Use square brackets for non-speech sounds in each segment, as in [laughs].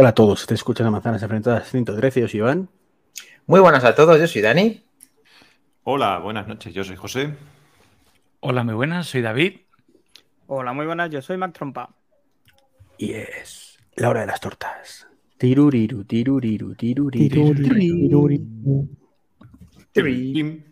Hola a todos, te escuchan a Manzanas Enfrentadas 113, yo soy Iván. Muy buenas a todos, yo soy Dani. Hola, buenas noches, yo soy José. Hola, muy buenas, soy David. Hola, muy buenas, yo soy Mac Trompa. Y es la hora de las tortas. Tiruriru, tiruriru, tiruriru. Tim.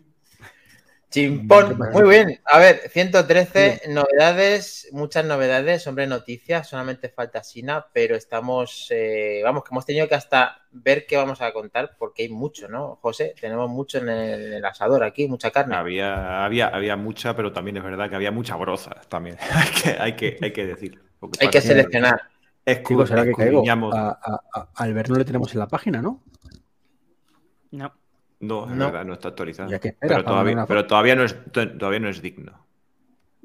Chimpón, muy bien. A ver, 113 novedades, muchas novedades, hombre, noticias, solamente falta Sina, pero estamos, eh, vamos, que hemos tenido que hasta ver qué vamos a contar, porque hay mucho, ¿no, José? Tenemos mucho en el, en el asador aquí, mucha carne. Había, había, había mucha, pero también es verdad que había mucha broza también. [laughs] hay, que, hay, que, hay que decir. porque Hay que seleccionar. Chicos, ¿será que caigo? A, a, a Albert no le tenemos en la página, ¿no? No. No, es No. verdad, no está actualizado. Ya que espera, pero, para todavía, pero todavía, no es, todavía no es digno.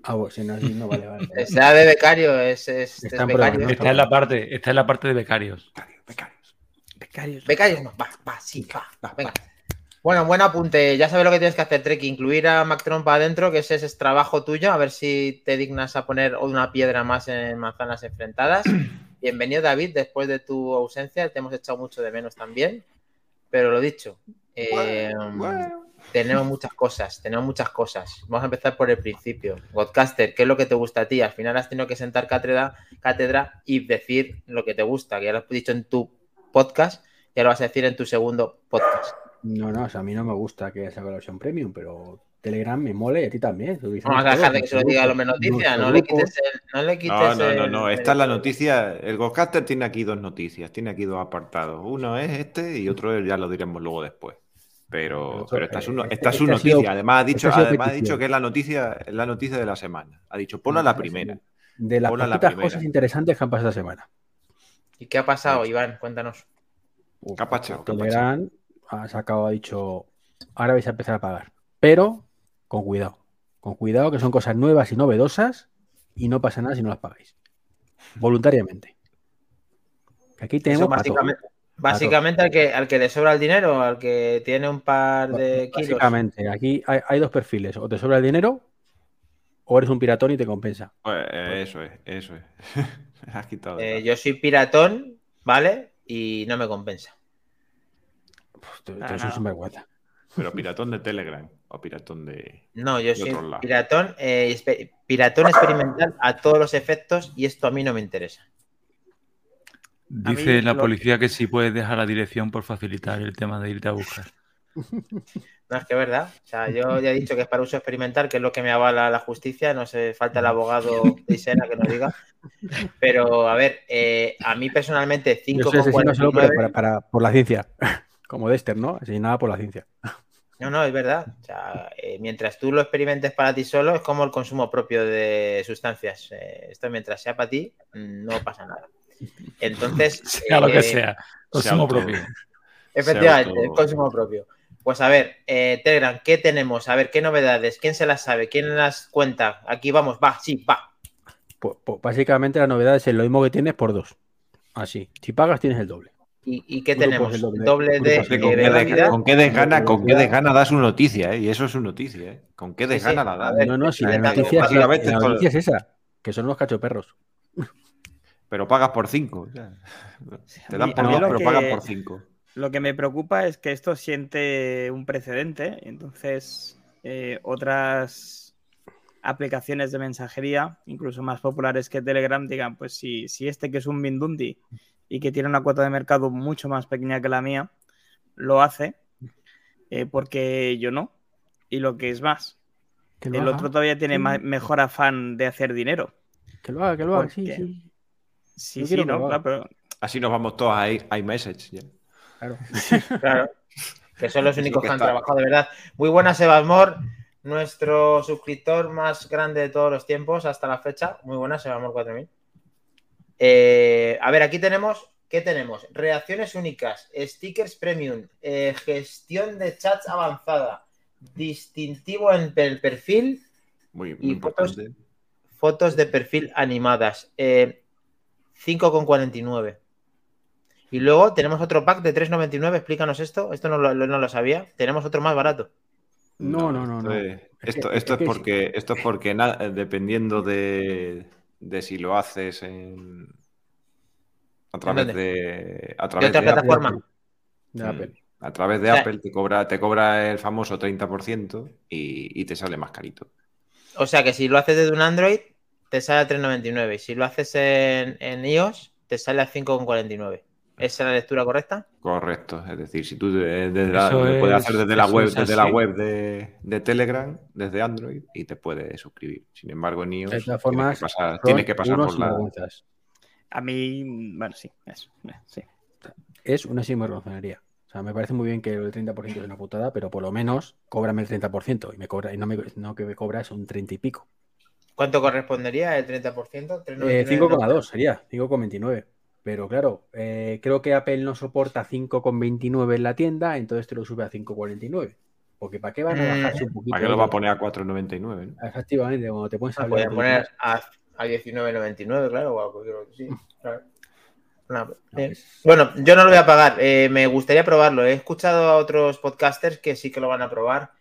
Ah, bueno, si no, si no vale, vale. [laughs] vale. Sea de becario, es, es, Está es en becario. prueba, Está en la parte, está en la parte de becarios. Becarios, becarios. Becarios. Becarios no, va, va, sí, va, va, venga. Bueno, buen apunte. Ya sabes lo que tienes que hacer, Trek. Incluir a Mac Trompa adentro, que ese es trabajo tuyo. A ver si te dignas a poner una piedra más en manzanas enfrentadas. [clears throat] Bienvenido, David, después de tu ausencia. Te hemos echado mucho de menos también. Pero lo dicho, eh, tenemos muchas cosas, tenemos muchas cosas. Vamos a empezar por el principio. Godcaster, ¿qué es lo que te gusta a ti? Al final has tenido que sentar cátedra, cátedra y decir lo que te gusta, que ya lo has dicho en tu podcast, ya lo vas a decir en tu segundo podcast. No, no, o sea, a mí no me gusta que saque la versión premium, pero Telegram me mola y a ti también. Vamos a dejar de que se lo diga el grupo, hombre noticia, nuestro no le quites el. No, le quites No, no, no, el- no. Esta es la noticia. El Godcaster tiene aquí dos noticias. Tiene aquí dos apartados. Uno es este y otro ya lo diremos luego después. Pero, Pero, pero esta es, eh, uno- este- esta es este sido- noticia. Además ha dicho, este ha sido además ha dicho que es la noticia, es la noticia de la semana. Ha dicho, ponla la primera. De las la primera. cosas interesantes que han pasado esta semana. ¿Y qué ha pasado, Iván? Cuéntanos. Uf, ¿Qué ha pasado? ¿Qué ha Telegram ha sacado, ha dicho, ahora vais a empezar a pagar. Pero con cuidado. Con cuidado que son cosas nuevas y novedosas y no pasa nada si no las pagáis. Voluntariamente. Aquí tenemos Eso básicamente, básicamente al, que, al que le sobra el dinero, al que tiene un par de kilos. Básicamente, aquí hay, hay dos perfiles. O te sobra el dinero o eres un piratón y te compensa. Pues, eh, eso es, eso es. [laughs] Has quitado. Eh, yo soy piratón, ¿vale? Y no me compensa. Uf, tú- tú Ah, no. sinvergüenza. Pero piratón de Telegram o piratón de. No, yo De soy otro lado. piratón, eh, piratón experimental a todos los efectos y esto a mí no me interesa. Dice la policía que si puedes dejar la dirección por facilitar el tema de irte a buscar. [laughs] No, es que es verdad. O sea, yo ya he dicho que es para uso experimental, que es lo que me avala la justicia. No se falta el abogado de Isena que nos diga. Pero, a ver, eh, a mí personalmente solo 5,49... para, para- para- por la ciencia. [laughs] Como Dexter, ¿no? Asesinada por la ciencia. No, no, es verdad. O sea, eh, mientras tú lo experimentes para ti solo, es como el consumo propio de sustancias. Eh, esto mientras sea para ti, no pasa nada. Entonces, [laughs] Sea lo eh, que sea. Consumo propio. Efectivamente, el consumo propio. Pues a ver, eh, Telegram, ¿qué tenemos? A ver, ¿qué novedades? ¿Quién se las sabe? ¿Quién las cuenta? Aquí vamos, va, sí, va. Pues, pues, básicamente la novedad es lo mismo que tienes por dos. Así. Si pagas tienes el doble. ¿Y, y qué Grupos tenemos? del doble. Doble de, con, de desgana, velocidad. con qué desgana, con qué desgana da su noticia, ¿eh? Y eso es su noticia, ¿eh? Con qué Sí, sí. desgana la A da. ver, No, no, si la noticia, es, básicamente la noticia es esa. Que son unos cachoperros. Pero pagas por cinco. o sea, te A dan por a mí dos, lo pero que- pagan por cinco. Lo que me preocupa es que esto siente un precedente. Entonces, eh, otras aplicaciones de mensajería, incluso más populares que Telegram, digan, pues si, si este que es un Mindundi y que tiene una cuota de mercado mucho más pequeña que la mía, lo hace, eh, porque yo no. Y lo que es más, Que el haga, otro todavía tiene mejor afán de hacer dinero. Que lo haga, que lo haga. Porque- sí. Sí, Yo sí, que ¿no? Claro, pero Así nos vamos todos a iMessage. ya. Claro. [laughs] Claro. Que son los únicos que que han está. trabajado de verdad. Muy buenas, Sebasmor, nuestro suscriptor más grande de todos los tiempos hasta la fecha. Muy buenas, Sebasmor 4000. Eh, a ver, aquí tenemos. ¿Qué tenemos? Reacciones únicas, stickers premium, eh, gestión de chats avanzada, distintivo en el perfil, Muy, muy Y fotos- importante. fotos de perfil animadas. Eh, 5,49. Y luego tenemos otro pack de 3,99. Explícanos esto. Esto no lo, no lo sabía. Tenemos otro más barato. No, no, no, esto no. es- Es Esto, esto es es que- porque, esto es porque na- dependiendo de, de si lo haces en, A través de. A ¿De través otra de Apple. plataforma? De Mm. Apple. A través de O sea- Apple te cobra, te cobra el famoso 30% y, y te sale más carito. O sea que si lo haces desde un Android, te sale a 3,99. Y si lo haces en, en iOS, te sale a 5,49. ¿Esa es la lectura correcta? Correcto. Es decir, si tú desde la- lo puedes es- hacer desde la web, es desde la web de, de Telegram, desde Android, y te puedes suscribir. Sin embargo, en iOS todas tienes formas, que pasar, tienes que pasar por la. A mí, bueno, sí, eso. eh, sí. Es una sinvergonzonería. O sea, me parece muy bien que el 30% es una putada, pero por lo menos cóbrame el 30% y, me cobra, y no, me, no que me cobras un 30 y pico. ¿Cuánto correspondería el 30%? Eh, 5,2 sería, 5,29. Pero claro, eh, creo que Apple no soporta 5,29 en la tienda, entonces te lo sube a 5,49. Porque ¿para qué van a Mm, bajarse un poquito? ¿Para qué lo va a poner a 4,99? ¿no? Efectivamente, cuando te pones a Ah, hablar podría de poner a, a 19,99, claro, o a cualquier otro, sí, [laughs] claro. No, eh, es- Bueno, yo no lo voy a pagar. eh, me gustaría probarlo. He escuchado a otros podcasters que sí que lo van a probar.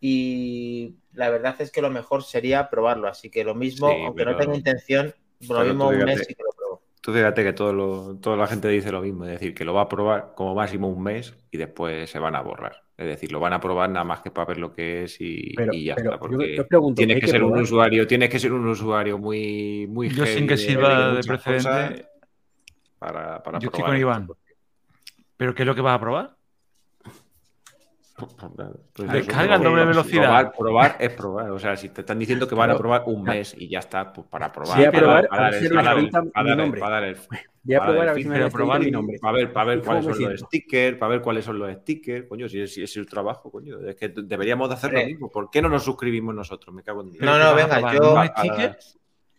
Y la verdad es que lo mejor sería probarlo. Así que lo mismo, Sí, aunque pero- no tenga intención, lo mismo un mes sí que lo pruebo. Tú fíjate que todo lo- toda la gente dice lo mismo, es decir, que lo va a probar como máximo un mes y después se van a borrar. Es decir, lo van a probar nada más que para ver lo que es y, Pero, y ya pero está. yo, Porque yo pregunto, tienes ¿hay que, ser probar? un usuario, tienes que ser un usuario muy, muy Yo sin que sirva de precedente, para, para yo estoy con. Iván. ¿Pero qué es lo que vas a probar? Pues en doble probar- velocidad. Probar, probar es probar. O sea, si te están diciendo que van a probar un mes y ya está, pues para probar. Sí, a para- probar, para a dar ver si [laughs] Voy a probar a el ver si fin, me pero han probar mi y- nombre. Para ver, para ver ¿Y cómo cuáles son los stickers, para ver cuáles son los stickers. Coño, si es, si es el trabajo, coño. Es que deberíamos de hacer lo mismo. ¿Por qué no nos suscribimos nosotros? Me cago en Dios. No, ¿Pero no, venga, yo-.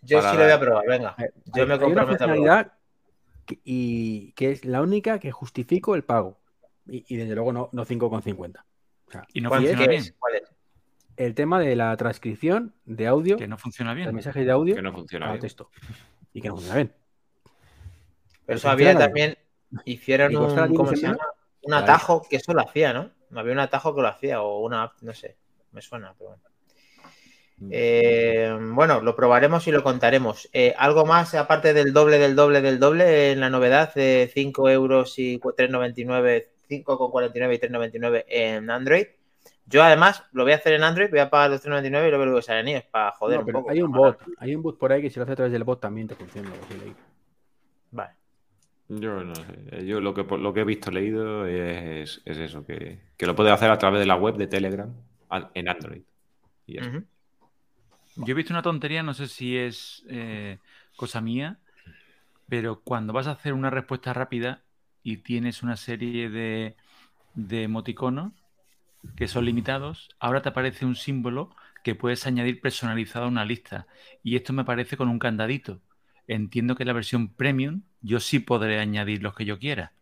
Yo sí lo voy a probar, venga. Yo me hay una funcionalidad y que es la única que justifico el pago. Y, y desde luego no, no 5,50. Sea, Y no ¿Cuál- funciona bien. es? ¿Cuál es? el tema de la transcripción de audio, Que no funciona de bien. mensajes de audio Que no funciona bien. texto. Y que no funciona bien. Pero eso había bien. también, hicieron ¿Y costará un, ¿cómo 15 se llama? Un Vale. atajo que eso lo hacía, ¿no? Había un atajo que lo hacía o una, no sé, me suena, pero bueno. Eh, bueno, lo probaremos y lo contaremos. Eh, ¿Algo más aparte del doble, del doble, del doble en la novedad de 5 euros y 3,99, 5,49 y 3,99 en Android? Yo además lo voy a hacer en Android, voy a pagar los 3,99 y luego lo voy a usar en iOS para joder No, un poco. hay un para bot, hay un bot por ahí que si lo hace a través del bot también te funciona. Vale. Yo no sé. Yo lo que, lo que he visto leído es, es eso, que, que lo puedes hacer a través de la web de Telegram en Android. Y. Yo he visto una tontería, no sé si es eh, cosa mía, pero cuando vas a hacer una respuesta rápida y tienes una serie de, de emoticonos que son limitados, ahora te aparece un símbolo que puedes añadir personalizado a una lista. Y esto me parece con un candadito. Entiendo que en la versión premium yo sí podré añadir los que yo quiera.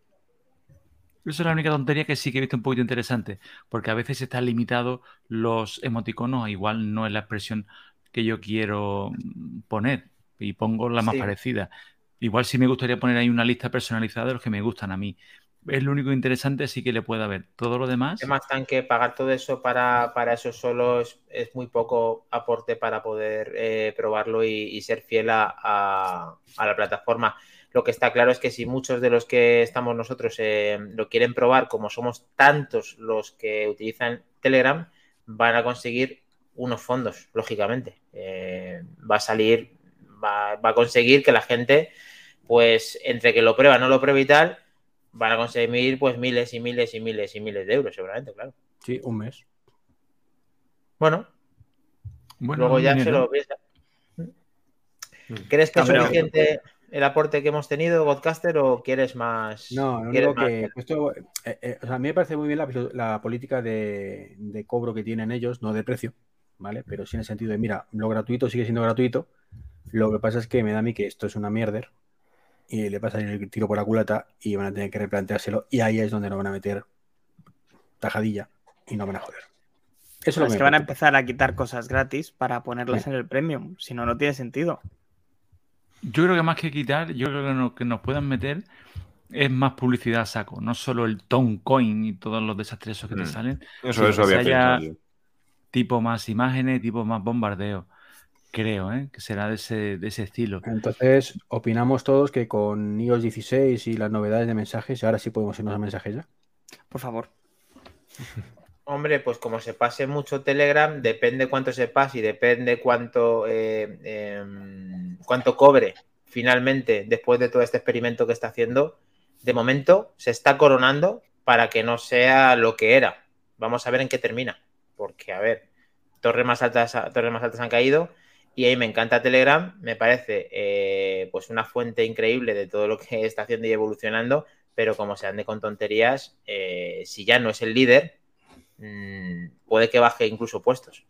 Esa es la única tontería que sí que he visto un poquito interesante, porque a veces están limitados los emoticonos, igual no es la expresión que yo quiero poner y pongo la más Sí. parecida. Igual sí me gustaría poner ahí una lista personalizada de los que me gustan a mí. Es lo único interesante, sí que le puede haber. Todo lo demás, Es más tan que pagar todo eso para, para eso solo es, es muy poco aporte para poder eh, probarlo y, ser fiel a, a- a la plataforma. Lo que está claro es que si muchos de los que estamos nosotros eh, lo quieren probar, como somos tantos los que utilizan Telegram, van a conseguir unos fondos, lógicamente. Eh, va a salir, va, va a conseguir que la gente, pues entre que lo prueba, no lo prueba y tal, van a conseguir pues miles y miles y miles y miles de euros, seguramente, claro. Sí, un mes. Bueno, bueno, luego ya se lo piensa. ¿Crees que es suficiente el aporte que hemos tenido, Godcaster, o quieres más? No, no digo más? que esto, eh, eh, o sea, a mí me parece muy bien la, la política de, de cobro que tienen ellos, no de precio, ¿vale? Pero sí en el sentido de, mira, lo gratuito sigue siendo gratuito. Lo que pasa es que me da a mí que esto es una mierder y le pasa el tiro por la culata y van a tener que replanteárselo y ahí es donde nos van a meter tajadilla y no van a joder. Eso es lo que van a empezar a quitar cosas gratis para ponerlas Sí. en el premium. Si no, no tiene sentido. Yo creo que más que quitar, yo creo que, no- que nos puedan meter es más publicidad a saco, no solo el Toncoin y todos los desastres que te Mm. salen, Eso, eso que había se haya- tipo más imágenes, tipo más bombardeo. Creo, ¿eh? Que será de ese, de ese estilo. Entonces, opinamos todos que con iOS 16 y las novedades de mensajes, ahora sí podemos irnos a mensajes ya. Por favor. [laughs] Hombre, pues como se pase mucho Telegram, depende cuánto se pase y depende cuánto, eh, em, cuánto cobre finalmente después de todo este experimento que está haciendo. De momento se está coronando para que no sea lo que era. Vamos a ver en qué termina. Porque, a ver, torres más altas, torres más altas han caído y ahí me encanta Telegram. Me parece eh, pues una fuente increíble de todo lo que [laughs] está haciendo y evolucionando. Pero como se ande con tonterías, eh, si ya no es el líder, mmm, puede que baje incluso puestos.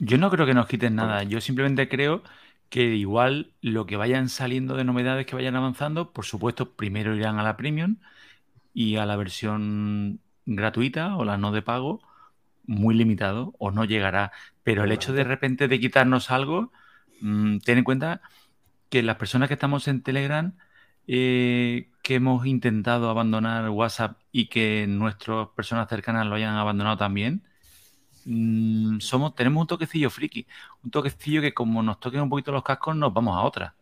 Yo no creo que nos quiten nada. Yo simplemente creo que igual lo que vayan saliendo de novedades que vayan avanzando, por supuesto, primero irán a la premium y a la versión gratuita o la no de pago, muy limitado o no llegará. Pero el hecho de repente de quitarnos algo, mmm, ten en cuenta que las personas que estamos en Telegram, eh, que hemos intentado abandonar WhatsApp y que nuestras personas cercanas lo hayan abandonado también, mmm, somos, tenemos un toquecillo friki, un toquecillo que como nos toquen un poquito los cascos nos vamos a otra.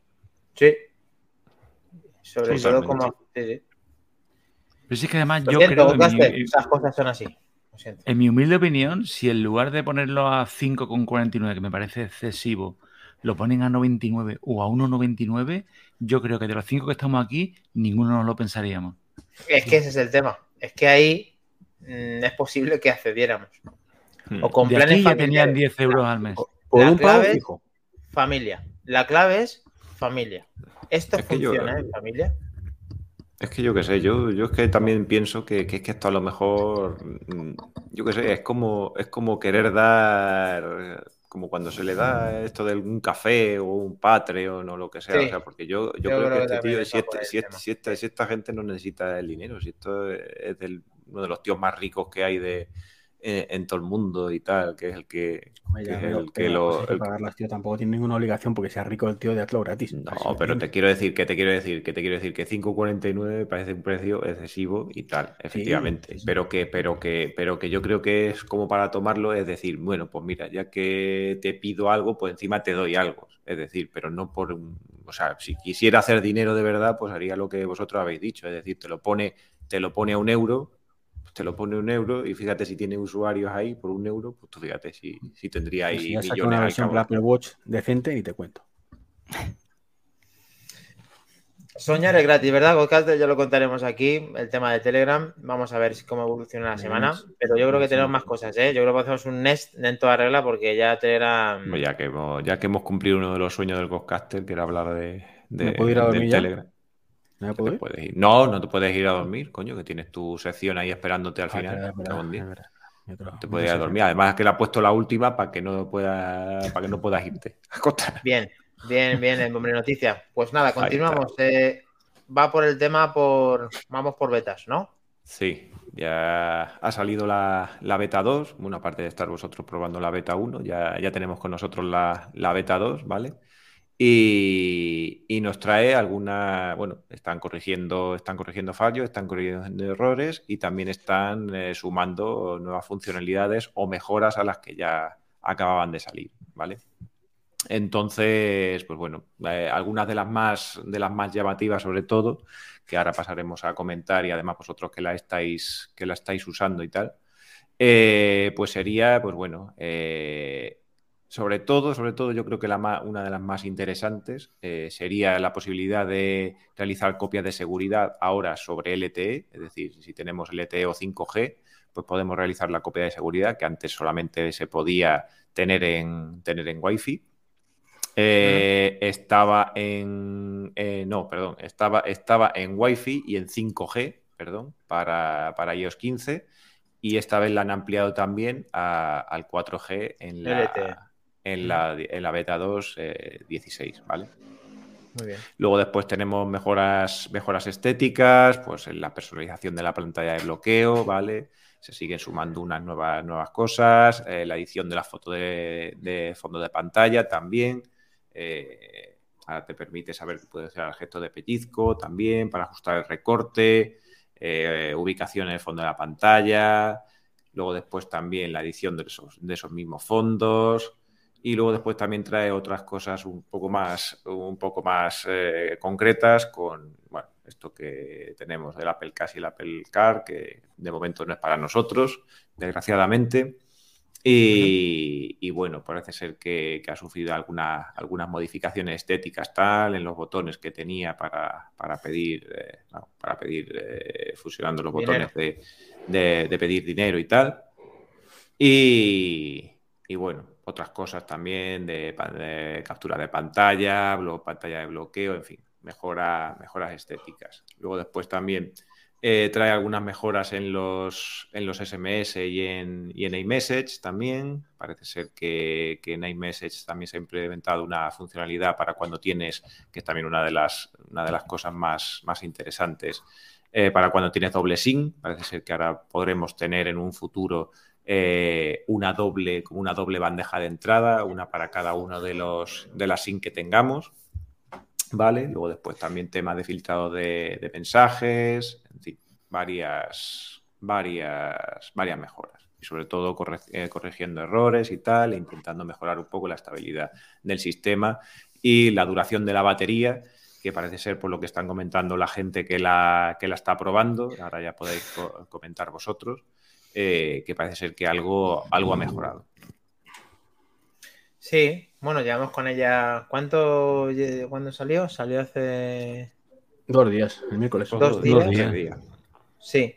Sí. Sobre Totalmente. todo como... sí, sí. Pero sí que además yo creo, Caster, mi, esas cosas son así. Lo siento. en mi humilde opinión, si en lugar de ponerlo a 5,49, que me parece excesivo, lo ponen a 99 o a 1,99, yo creo que de los cinco que estamos aquí, ninguno nos lo pensaríamos. Es que ese es el tema. Es que ahí mm, es posible que accediéramos. O con De planes aquí ya tenían 10 euros al mes. Por La un clave- fijo. Familia. La clave es familia. Esto Es funciona en familia. Es que yo qué sé, yo, yo es que también pienso que, que es que esto a lo mejor, mm, yo qué sé, es como, es como querer dar, como cuando se le da esto de un café o un Patreon o lo que sea, Sí. o sea, porque yo, yo, Yo creo, creo que que este tío, si, este- si este- si esta, si esta gente no necesita el dinero, si esto es del, uno de los tíos más ricos que hay de, en, en todo el mundo y tal, que es el que, que pero- que lo... pues el- pagarlas, tío. Tampoco tiene ninguna obligación porque sea rico el tío de hazlo gratis. No, pero te quiero decir, que te quiero decir, que te quiero decir que 5.49 parece un precio excesivo y tal, efectivamente. sí, sí. Pero que, pero que, pero que yo creo que es como para tomarlo, es decir, bueno, pues mira, ya que te pido algo, pues encima te doy algo. Es decir, pero no por un- o sea, si quisiera hacer dinero de verdad, pues haría lo que vosotros habéis dicho. Es decir, te lo pone, te lo pone a un euro, te lo pone un euro, y fíjate si tiene usuarios ahí por un euro, pues tú fíjate si, si tendría Pues ahí si ya millones una versión para Apple Watch decente y te cuento. Soñar es gratis, ¿verdad? Godcaster ya lo contaremos aquí, el tema de Telegram. Vamos a ver cómo evoluciona la semana. Pero yo creo que tenemos más cosas, ¿eh? Yo creo que hacemos un Nest en toda regla porque ya Telegram. Pues ya que hemos, ya que hemos cumplido uno de los sueños del Godcaster, que era hablar de, de- ¿Me puedo ir a del dormir ya? Telegram. ¿No me Que puedo te ir? puedes ir. No, no te puedes ir a dormir, coño, que tienes tu sección ahí esperándote al Ah, final. verdad. Te puedes ir a dormir. Además que le ha puesto la última para que no pueda, para que no puedas irte. [laughs] a acostar. Bien, bien, bien, en hombre noticia. Pues nada, continuamos. Eh, va por el tema por. Vamos por betas, ¿no? Sí, ya ha salido la, la beta 2. Bueno, aparte de estar vosotros probando la beta 1, ya, ya tenemos con nosotros la, la beta 2, ¿vale? Y, nos trae alguna, bueno, están corrigiendo, están corrigiendo fallos, están corrigiendo errores y también están eh, sumando nuevas funcionalidades o mejoras a las que ya acababan de salir, ¿vale? Entonces, pues bueno, eh, algunas de las más de las más llamativas, sobre todo, que ahora pasaremos a comentar y además vosotros que la estáis, que la estáis usando y tal, eh, pues sería, pues bueno, sobre todo, sobre todo, yo creo que la ma- una de las más interesantes eh, sería la posibilidad de realizar copias de seguridad ahora sobre LTE, es decir, si tenemos LTE o 5G, pues podemos realizar la copia de seguridad que antes solamente se podía tener en, tener en Wi-Fi. Eh, Estaba en. eh, no, perdón. Estaba, estaba en Wi-Fi y en 5G, perdón, para, para iOS 15. Y esta vez la han ampliado también a- al 4G en LTE. la, en la, en la beta 2 eh, 16, ¿vale? Muy bien. Luego después tenemos mejoras, mejoras estéticas, pues en la personalización de la pantalla de bloqueo, ¿vale? Se siguen sumando unas nuevas, nuevas cosas, eh, la edición de la foto de, de fondo de pantalla también. eh, ahora te permite saber que puede ser el gesto de pellizco también para ajustar el recorte, eh, ubicación en el fondo de la pantalla. Luego después también la edición de esos, de esos mismos fondos. Y luego después también trae otras cosas un poco más, un poco más eh, concretas con bueno, esto que tenemos del Apple Cash y el Apple Car, que de momento no es para nosotros, desgraciadamente. Y, bueno, parece ser que, ha sufrido algunas modificaciones estéticas tal en los botones que tenía para, pedir, eh, para pedir eh, fusionando los botones de, pedir dinero y tal. Y, bueno, otras cosas también de, captura de pantalla, pantalla de bloqueo, en fin, mejora, mejoras estéticas. Luego después también eh, trae algunas mejoras en los, en los SMS y en, y en iMessage también. Parece ser que, que, en iMessage también se ha implementado una funcionalidad para cuando tienes, que es también una de las, una de las cosas más, más interesantes, eh, para cuando tienes doble SIM. Parece ser que ahora podremos tener en un futuro eh, una doble, como una doble bandeja de entrada, una para cada uno de los de las SIM que tengamos. ¿Vale? Luego después también temas de filtrado de, mensajes, varias, varias, varias mejoras. Y sobre todo eh, corrigiendo errores y tal, e intentando mejorar un poco la estabilidad del sistema y la duración de la batería, que parece ser por lo que están comentando la gente que la, que la está probando, ahora ya podéis comentar vosotros, eh, que parece ser que algo, algo ha mejorado. Sí, bueno, llevamos con ella. ¿Cuánto? ¿Cuándo salió? Salió hace. Dos días, el miércoles. Dos, días. Sí.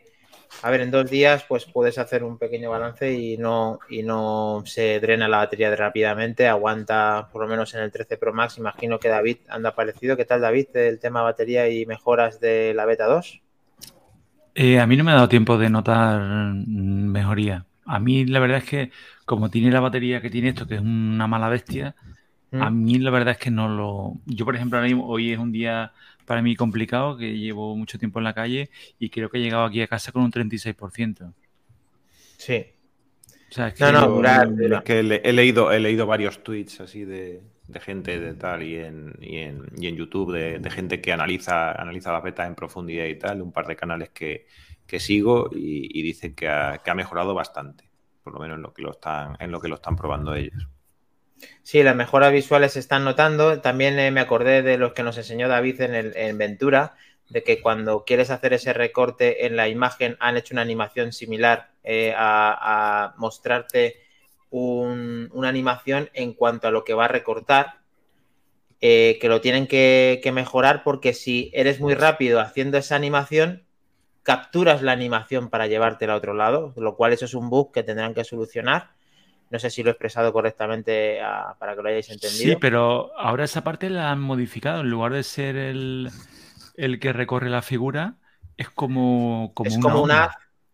A ver, en dos días, pues puedes hacer un pequeño balance y no, y no se drena la batería rápidamente. Aguanta por lo menos en el 13 Pro Max. Imagino que David anda parecido. ¿Qué tal, David, del tema batería y mejoras de la beta 2? Eh, a mí no me ha dado tiempo de notar mejoría. A mí la verdad es que como tiene la batería que tiene esto, que es una mala bestia, a mm. mí la verdad es que no lo... Yo, por ejemplo, hoy es un día para mí complicado, que llevo mucho tiempo en la calle y creo que he llegado aquí a casa con un 36%. Sí. O sea, es que, no, no, que he, leído, he leído varios tweets así de, gente de tal y en, y en, YouTube de, gente que analiza, analiza la beta en profundidad y tal, un par de canales que, que sigo y, dicen que ha, mejorado bastante, por lo menos en lo que lo están, en lo que lo están probando ellos. Sí, las mejoras visuales se están notando. También eh, me acordé de los que nos enseñó David en, el, en Ventura, de que cuando quieres hacer ese recorte en la imagen han hecho una animación similar eh, a, mostrarte una animación en cuanto a lo que va a recortar, eh, que lo tienen que, mejorar porque si eres muy rápido haciendo esa animación, capturas la animación para llevártela a otro lado, lo cual eso es un bug que tendrán que solucionar. No sé si lo he expresado correctamente ah, para que lo hayáis entendido. Sí, pero ahora esa parte la han modificado. En lugar de ser el, que recorre la figura, es como, como es una como una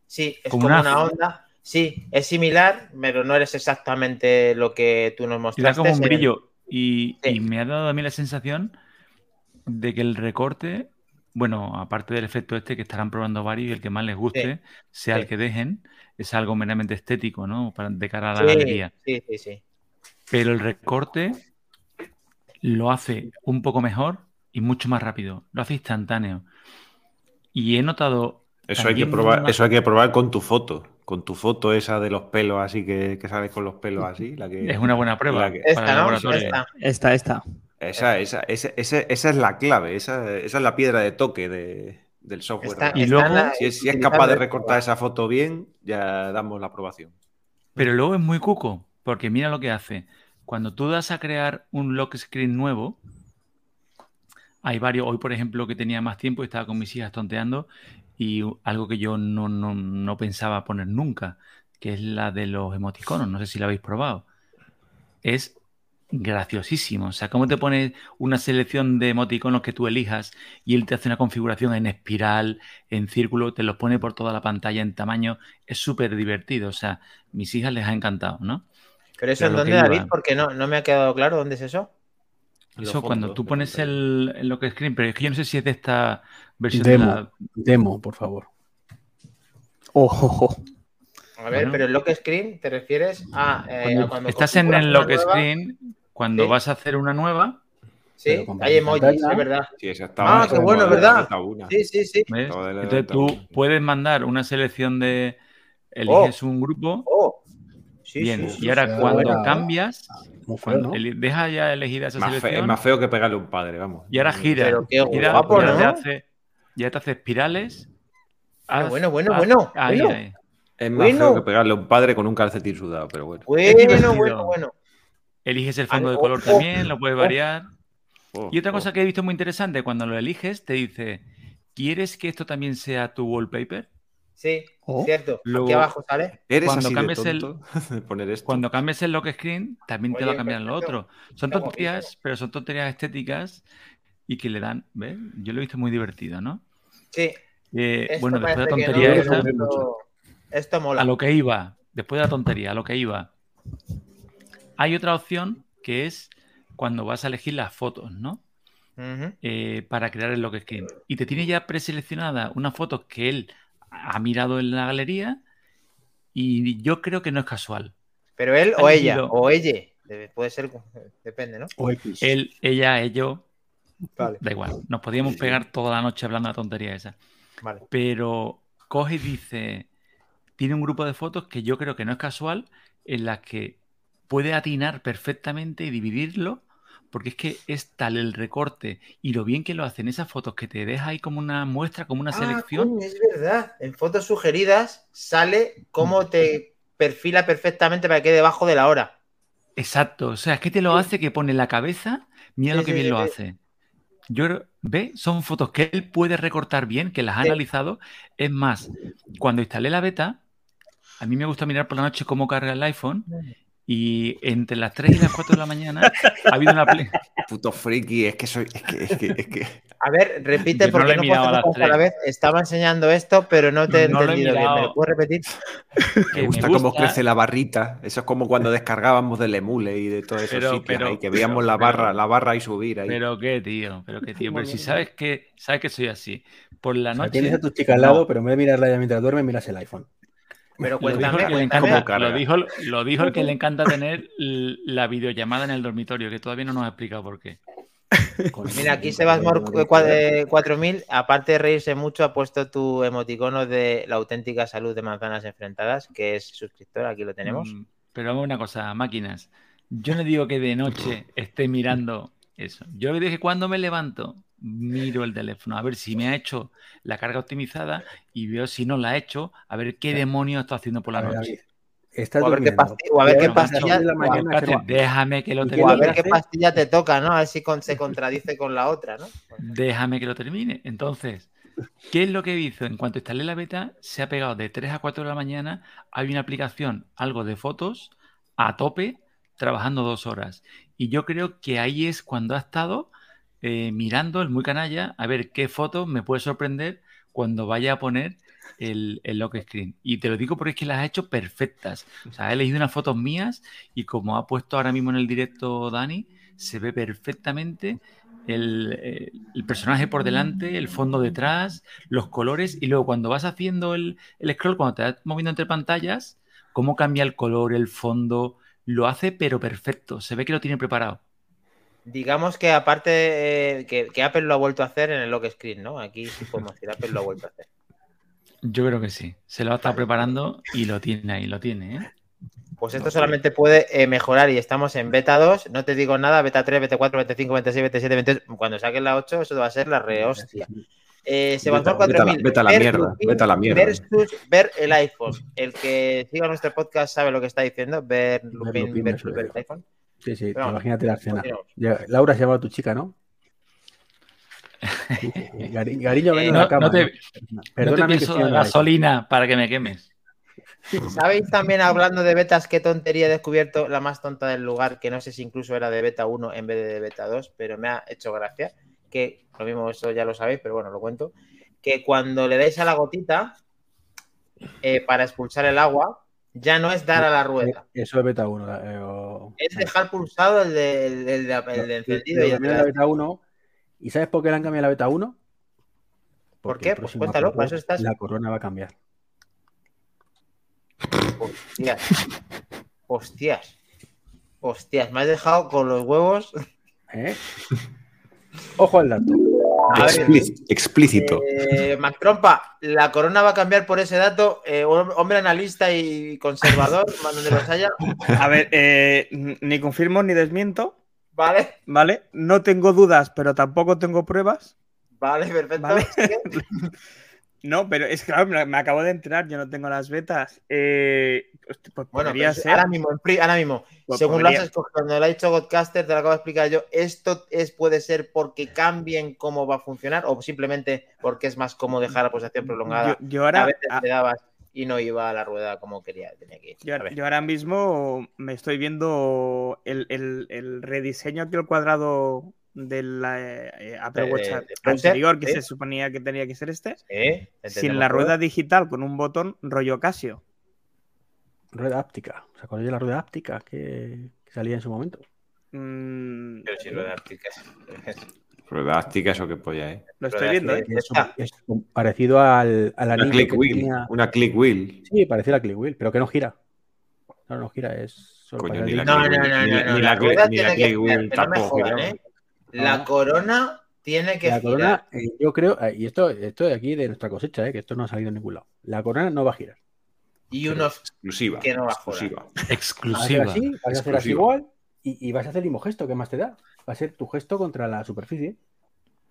Sí, es como, una, onda. Sí, es similar, pero no eres exactamente lo que tú nos mostraste. Da como un brillo. Y, y me ha dado a mí la sensación de que el recorte bueno, aparte del efecto este que estarán probando varios y el que más les guste, sea el que dejen, es algo meramente estético, ¿no? Para, de cara a la galería. Sí, sí, sí. Pero el recorte lo hace un poco mejor y mucho más rápido. Lo hace instantáneo. Y he notado. Eso hay que probar, eso hay que probar con tu foto. Con tu foto esa de los pelos así que, que sales con los pelos así. La que, es una buena prueba. esta, esta, esta. Esa, esa, esa, esa, es la clave, esa, es la piedra de toque del software. y luego, si, es, capaz de recortar esa foto bien, ya damos la aprobación. Pero luego es muy cuco, porque mira lo que hace. Cuando tú das a crear un lock screen nuevo, hay varios. Hoy, por ejemplo, que tenía más tiempo y estaba con mis hijas tonteando, y algo que yo no, no, no pensaba poner nunca, que es la de los emoticonos. No sé si la habéis probado. Es graciosísimo. O sea, cómo te pone una selección de emoticonos que tú elijas y él te hace una configuración en espiral, en círculo, te los pone por toda la pantalla en tamaño. Es súper divertido. O sea, mis hijas les ha encantado, ¿no? Pero eso en dónde, David, porque no, no me ha quedado claro dónde es eso. Eso cuando tú pones el, el lock screen, pero es que yo no sé si es de esta versión demo, de la... Demo, por favor. Ojo. A ver, pero el lock screen te refieres a. Eh, cuando, estás en el lock screen, cuando vas a hacer una nueva. Sí, hay emojis, es verdad. Sí, ah, qué bueno, ¿verdad? Sí, sí, sí. Entonces tú puedes mandar una selección de. Eliges oh. un grupo. Oh. Sí, Bien, sí, sí, y ahora sí. cuando cambias, Muy feo, cuando ¿no? eli- deja ya elegida esa Más fe- selección es más feo que pegarle a un padre, vamos. y ahora gira. Pero qué gira, guapo, hace, ya te hace espirales. Haz- bueno, bueno, haz- bueno, ahí, bueno. ahí. Es más Bueno. feo que pegarle a un padre con un calcetín sudado, pero bueno. Bueno, bueno, bueno. Eliges el fondo Ah, de oh, color oh, también, lo puedes oh. variar. Oh, Y otra oh. cosa que he visto muy interesante, cuando lo eliges, te dice, ¿quieres que esto también sea tu wallpaper? Sí, Oh. cierto. Aquí abajo sale. ¿Eres cuando así cambies de el- tonto de [laughs] poner esto? Cuando cambies el lock screen, también te va a cambiar lo otro. Son tonterías, pero son tonterías estéticas y que le dan, ¿ves? Yo lo he visto muy divertido, ¿no? Sí. Eh, Esto bueno, después de la tontería no, esa, pero esto, esto mola. a lo que iba, después de la tontería, a lo que iba. Hay otra opción que es cuando vas a elegir las fotos, ¿no? Eh, para crear el lock screen. Y te tiene ya preseleccionada una foto que él ha mirado en la galería y yo creo que no es casual. Pero él Ha o ella, elegido- o ella. Debe- Puede ser, depende, ¿no? O X. Él, ella, ello, Vale, da igual. Nos podíamos pegar toda la noche hablando de la tontería esa. vale. Pero coge y dice, tiene un grupo de fotos que yo creo que no es casual, en las que puede atinar perfectamente y dividirlo, porque es que es tal el recorte y lo bien que lo hacen esas fotos que te deja ahí como una muestra, como una Ah, selección. coño, es verdad. En fotos sugeridas sale cómo te perfila perfectamente para que quede debajo de la hora. Exacto, o sea, es que te lo hace que pone la cabeza, mira Sí, lo que bien sí, lo sí. hace. Yo creo- ve, son fotos que él puede recortar bien, que las ha Sí. analizado. Es más, cuando instalé la beta, a mí me gusta mirar por la noche cómo carga el iPhone y entre las 3 y las 4 de la mañana ha habido una ple- Puto friki, es que soy. Es que, es que, es que- A ver, repite Yo porque lo he no, mirado puedo a la vez. Estaba enseñando esto, pero no te he No lo he entendido bien. ¿Me lo puedes repetir? que me gusta me cómo gusta, crece la barrita. Eso es como cuando descargábamos del emule y de todos esos Pero- sitios pero- ahí, que veíamos pero- la barra, pero- la barra y subir ahí. Pero qué tío, pero qué tío. [laughs] Pero si sabes que, sabes que soy así. Por la O sea, noche. tienes a tu chica al no. lado, pero en vez de mirarla ella mientras duerme, miras el iPhone. Pero Lo dijo, cuéntame, el que le cuéntame. encanta, carga. lo, dijo, lo dijo el que le encanta tener la videollamada en el dormitorio, que todavía no nos ha explicado por qué. [laughs] Mira, aquí Sebasmor con- cu- cua- eh, 4000, aparte de reírse mucho, ha puesto tu emoticono de la auténtica salud de manzanas enfrentadas, que es suscriptor, aquí lo tenemos. Mm, Pero vamos a una cosa, máquinas. Yo no digo que de noche esté mirando eso. Yo le dije cuando me levanto, miro el teléfono a ver si me ha hecho la carga optimizada y veo si no la ha hecho, a ver qué demonios está haciendo por la ver, noche. Estás O a ver qué o a ver qué pastilla- seis de la o a- mañana Espérate, se va- déjame que lo ¿Y qué O a termine. ver qué pastilla te toca, ¿no? A ver si con- se contradice con la otra, ¿no? Déjame que lo termine. Entonces, ¿qué es lo que hizo? En cuanto instalé la beta, se ha pegado de 3 a 4 de la mañana. Hay una aplicación, algo de fotos, a tope, trabajando dos horas. Y yo creo que ahí es cuando ha estado eh, mirando el muy canalla a ver qué fotos me puede sorprender cuando vaya a poner el, lock screen. Y te lo digo porque es que las ha hecho perfectas. O sea, he elegido unas fotos mías y como ha puesto ahora mismo en el directo Dani, se ve perfectamente el, eh, el personaje por delante, el fondo detrás, los colores y luego cuando vas haciendo el, el scroll, cuando te vas moviendo entre pantallas, cómo cambia el color, el fondo, lo hace pero perfecto, se ve que lo tiene preparado. Digamos que aparte eh, que, que Apple lo ha vuelto a hacer en el lock screen, ¿no? Aquí sí podemos decir, Apple lo ha vuelto a hacer. Yo creo que sí, se lo ha estado preparando y lo tiene ahí, lo tiene. ¿eh? Pues esto solamente puede eh, mejorar y estamos en beta 2, no te digo nada, beta 3, beta 4, beta 5, beta 6, beta 7, 28. Cuando saquen la 8, eso va a ser la rehostia. Eh, Sebastián Vete a la- 4000. vete a la ver mierda, Lupin vete a la mierda. Versus ver el iPhone. El que siga nuestro podcast sabe lo que está diciendo. Ver Lupin Lupin versus versus ver el iPhone. Sí, sí, Pero imagínate la escena. Laura se llama a tu chica, ¿no? [laughs] Gari- Gariño, ven Eh, a No, la cama. no te, ¿no? no te Perdóname que gasolina para que me quemes. ¿Sabéis también, hablando de betas, qué tontería he descubierto la más tonta del lugar? Que no sé si incluso era de beta 1 en vez de, de beta 2, pero me ha hecho gracia. Que lo mismo, eso ya lo sabéis, pero bueno, lo cuento. Que cuando le dais a la gotita eh, para expulsar el agua, ya no es dar a la rueda. Eh, Eso es beta 1. Es dejar pulsado el de, el el de- el de encendido y el de la beta 1. ¿Y sabes por qué le han cambiado la beta 1? ¿Por Porque qué? Pues cuéntalo, para eso estás. La corona va a cambiar. Hostias. Hostias. Hostias, me has dejado con los huevos. ¿Eh? Ojo al dato. Explí- explícito. Eh, Mac Trompa, la corona va a cambiar por ese dato. Eh, hombre analista y conservador, [laughs] más donde los haya. A ver, eh, ni confirmo ni desmiento, Vale, ¿vale? No tengo dudas, pero tampoco tengo pruebas. vale, perfecto. Vale. [laughs] [laughs] No, pero es claro, me, acabo de enterar, yo no tengo las betas. Eh, Bueno, podría pero ser. ahora mismo, ahora mismo, Pues según podría- lo has escogido, cuando lo ha dicho Godcaster, te lo acabo de explicar yo. ¿Esto es, puede ser porque cambien cómo va a funcionar o simplemente porque es más cómodo dejar la pulsación prolongada? Yo, yo a ahora, veces te dabas y no iba a la rueda como quería, tenía que ir. yo, ahora mismo me estoy viendo el, el- el rediseño aquí al cuadrado del eh, Apple De- Watch de- de anterior, que sí. se suponía que tenía que ser este, Sí, sin la rueda digital con un botón rollo Casio. Rueda áptica. ¿Os acordáis de la rueda áptica que, que salía en su momento? Mm, Pero si rueda áptica es- [laughs] Prodástica, eso que polla, ¿eh? lo estoy viendo, ¿eh? Es, parecido al, al Una click que wheel. tenía- Una click wheel. Sí, parecido a la click wheel, pero que no gira. No, no gira, es solo Coño, ni la. No, click no, wheel- no, ni no, no, ni la la click- ni la que wheel tampoco jodan, giraba. ¿eh? La corona tiene que La girar. corona, eh, yo creo, eh, y esto, esto de aquí de nuestra cosecha, eh, que esto no ha salido en ningún lado. La corona no va a girar. Y unos Exclusiva. Que no va a joder. exclusiva. Vas a hacer Exclusiva. así, vas a hacer así igual y, y vas a hacer el mismo gesto. ¿Qué más te da? Va a ser tu gesto contra la superficie.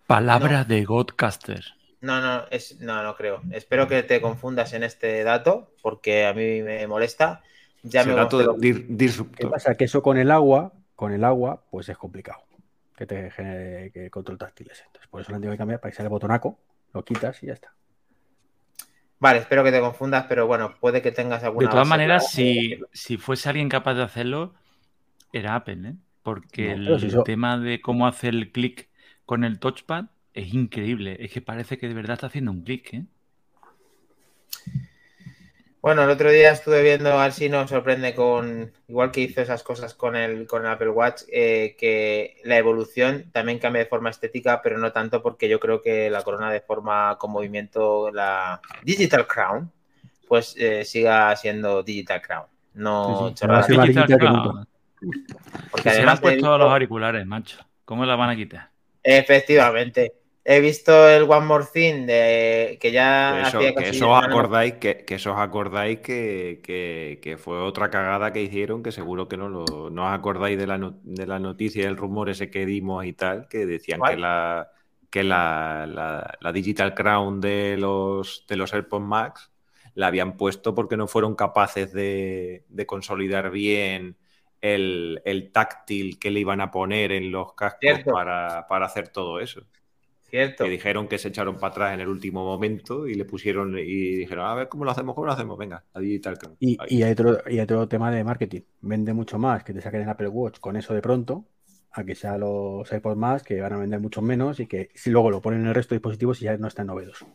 Palabra de Godcaster. No, no, es, no, no creo. Espero que te confundas en este dato, porque a mí me molesta. Ya me dato pero- dir- ¿Qué disruptor. pasa? Que eso con el agua, con el agua, pues es complicado. Que te genere que control táctil. Entonces, por eso lo han tenido que cambiar para que sea el botonaco, lo quitas y ya está. Vale, espero que te confundas, pero bueno, puede que tengas alguna. De todas maneras, si, si fuese alguien capaz de hacerlo, era Apple, ¿eh? Porque No, el si tema de cómo hacer el clic con el touchpad es increíble. Es que parece que de verdad está haciendo un clic, ¿eh? Bueno, el otro día estuve viendo, a ver si nos sorprende con, igual que hizo esas cosas con el, con el Apple Watch, eh, que la evolución también cambia de forma estética, pero no tanto porque yo creo que la corona de forma con movimiento, la Digital Crown, pues eh, siga siendo Digital Crown. No Sí, sí. chorradas. Va a ser más Digital Crown. Porque Que se además han puesto visto- los auriculares, macho. ¿Cómo la van a quitar? Efectivamente. He visto el One More Thing de que ya eso, hacía que eso acordáis, que, que eso os acordáis que, que- que fue otra cagada que hicieron, que seguro que no, lo, no os acordáis de la, no- de la noticia y el rumor ese que dimos y tal, que decían ¿Cuál? que la que la, la- la Digital Crown de los, de los AirPods Max la habían puesto porque no fueron capaces de, de consolidar bien el, el táctil que le iban a poner en los cascos para, para hacer todo eso Cierto. que dijeron que se echaron para atrás en el último momento y le pusieron y dijeron, a ver cómo lo hacemos, cómo lo hacemos, venga, la Digital Crown. Y, Ahí. y hay, otro, y hay otro tema de marketing. Vende mucho más que te saquen el Apple Watch con eso de pronto, a que sea los AirPods más, que van a vender mucho menos y que si luego lo ponen en el resto de dispositivos y ya no es tan novedoso.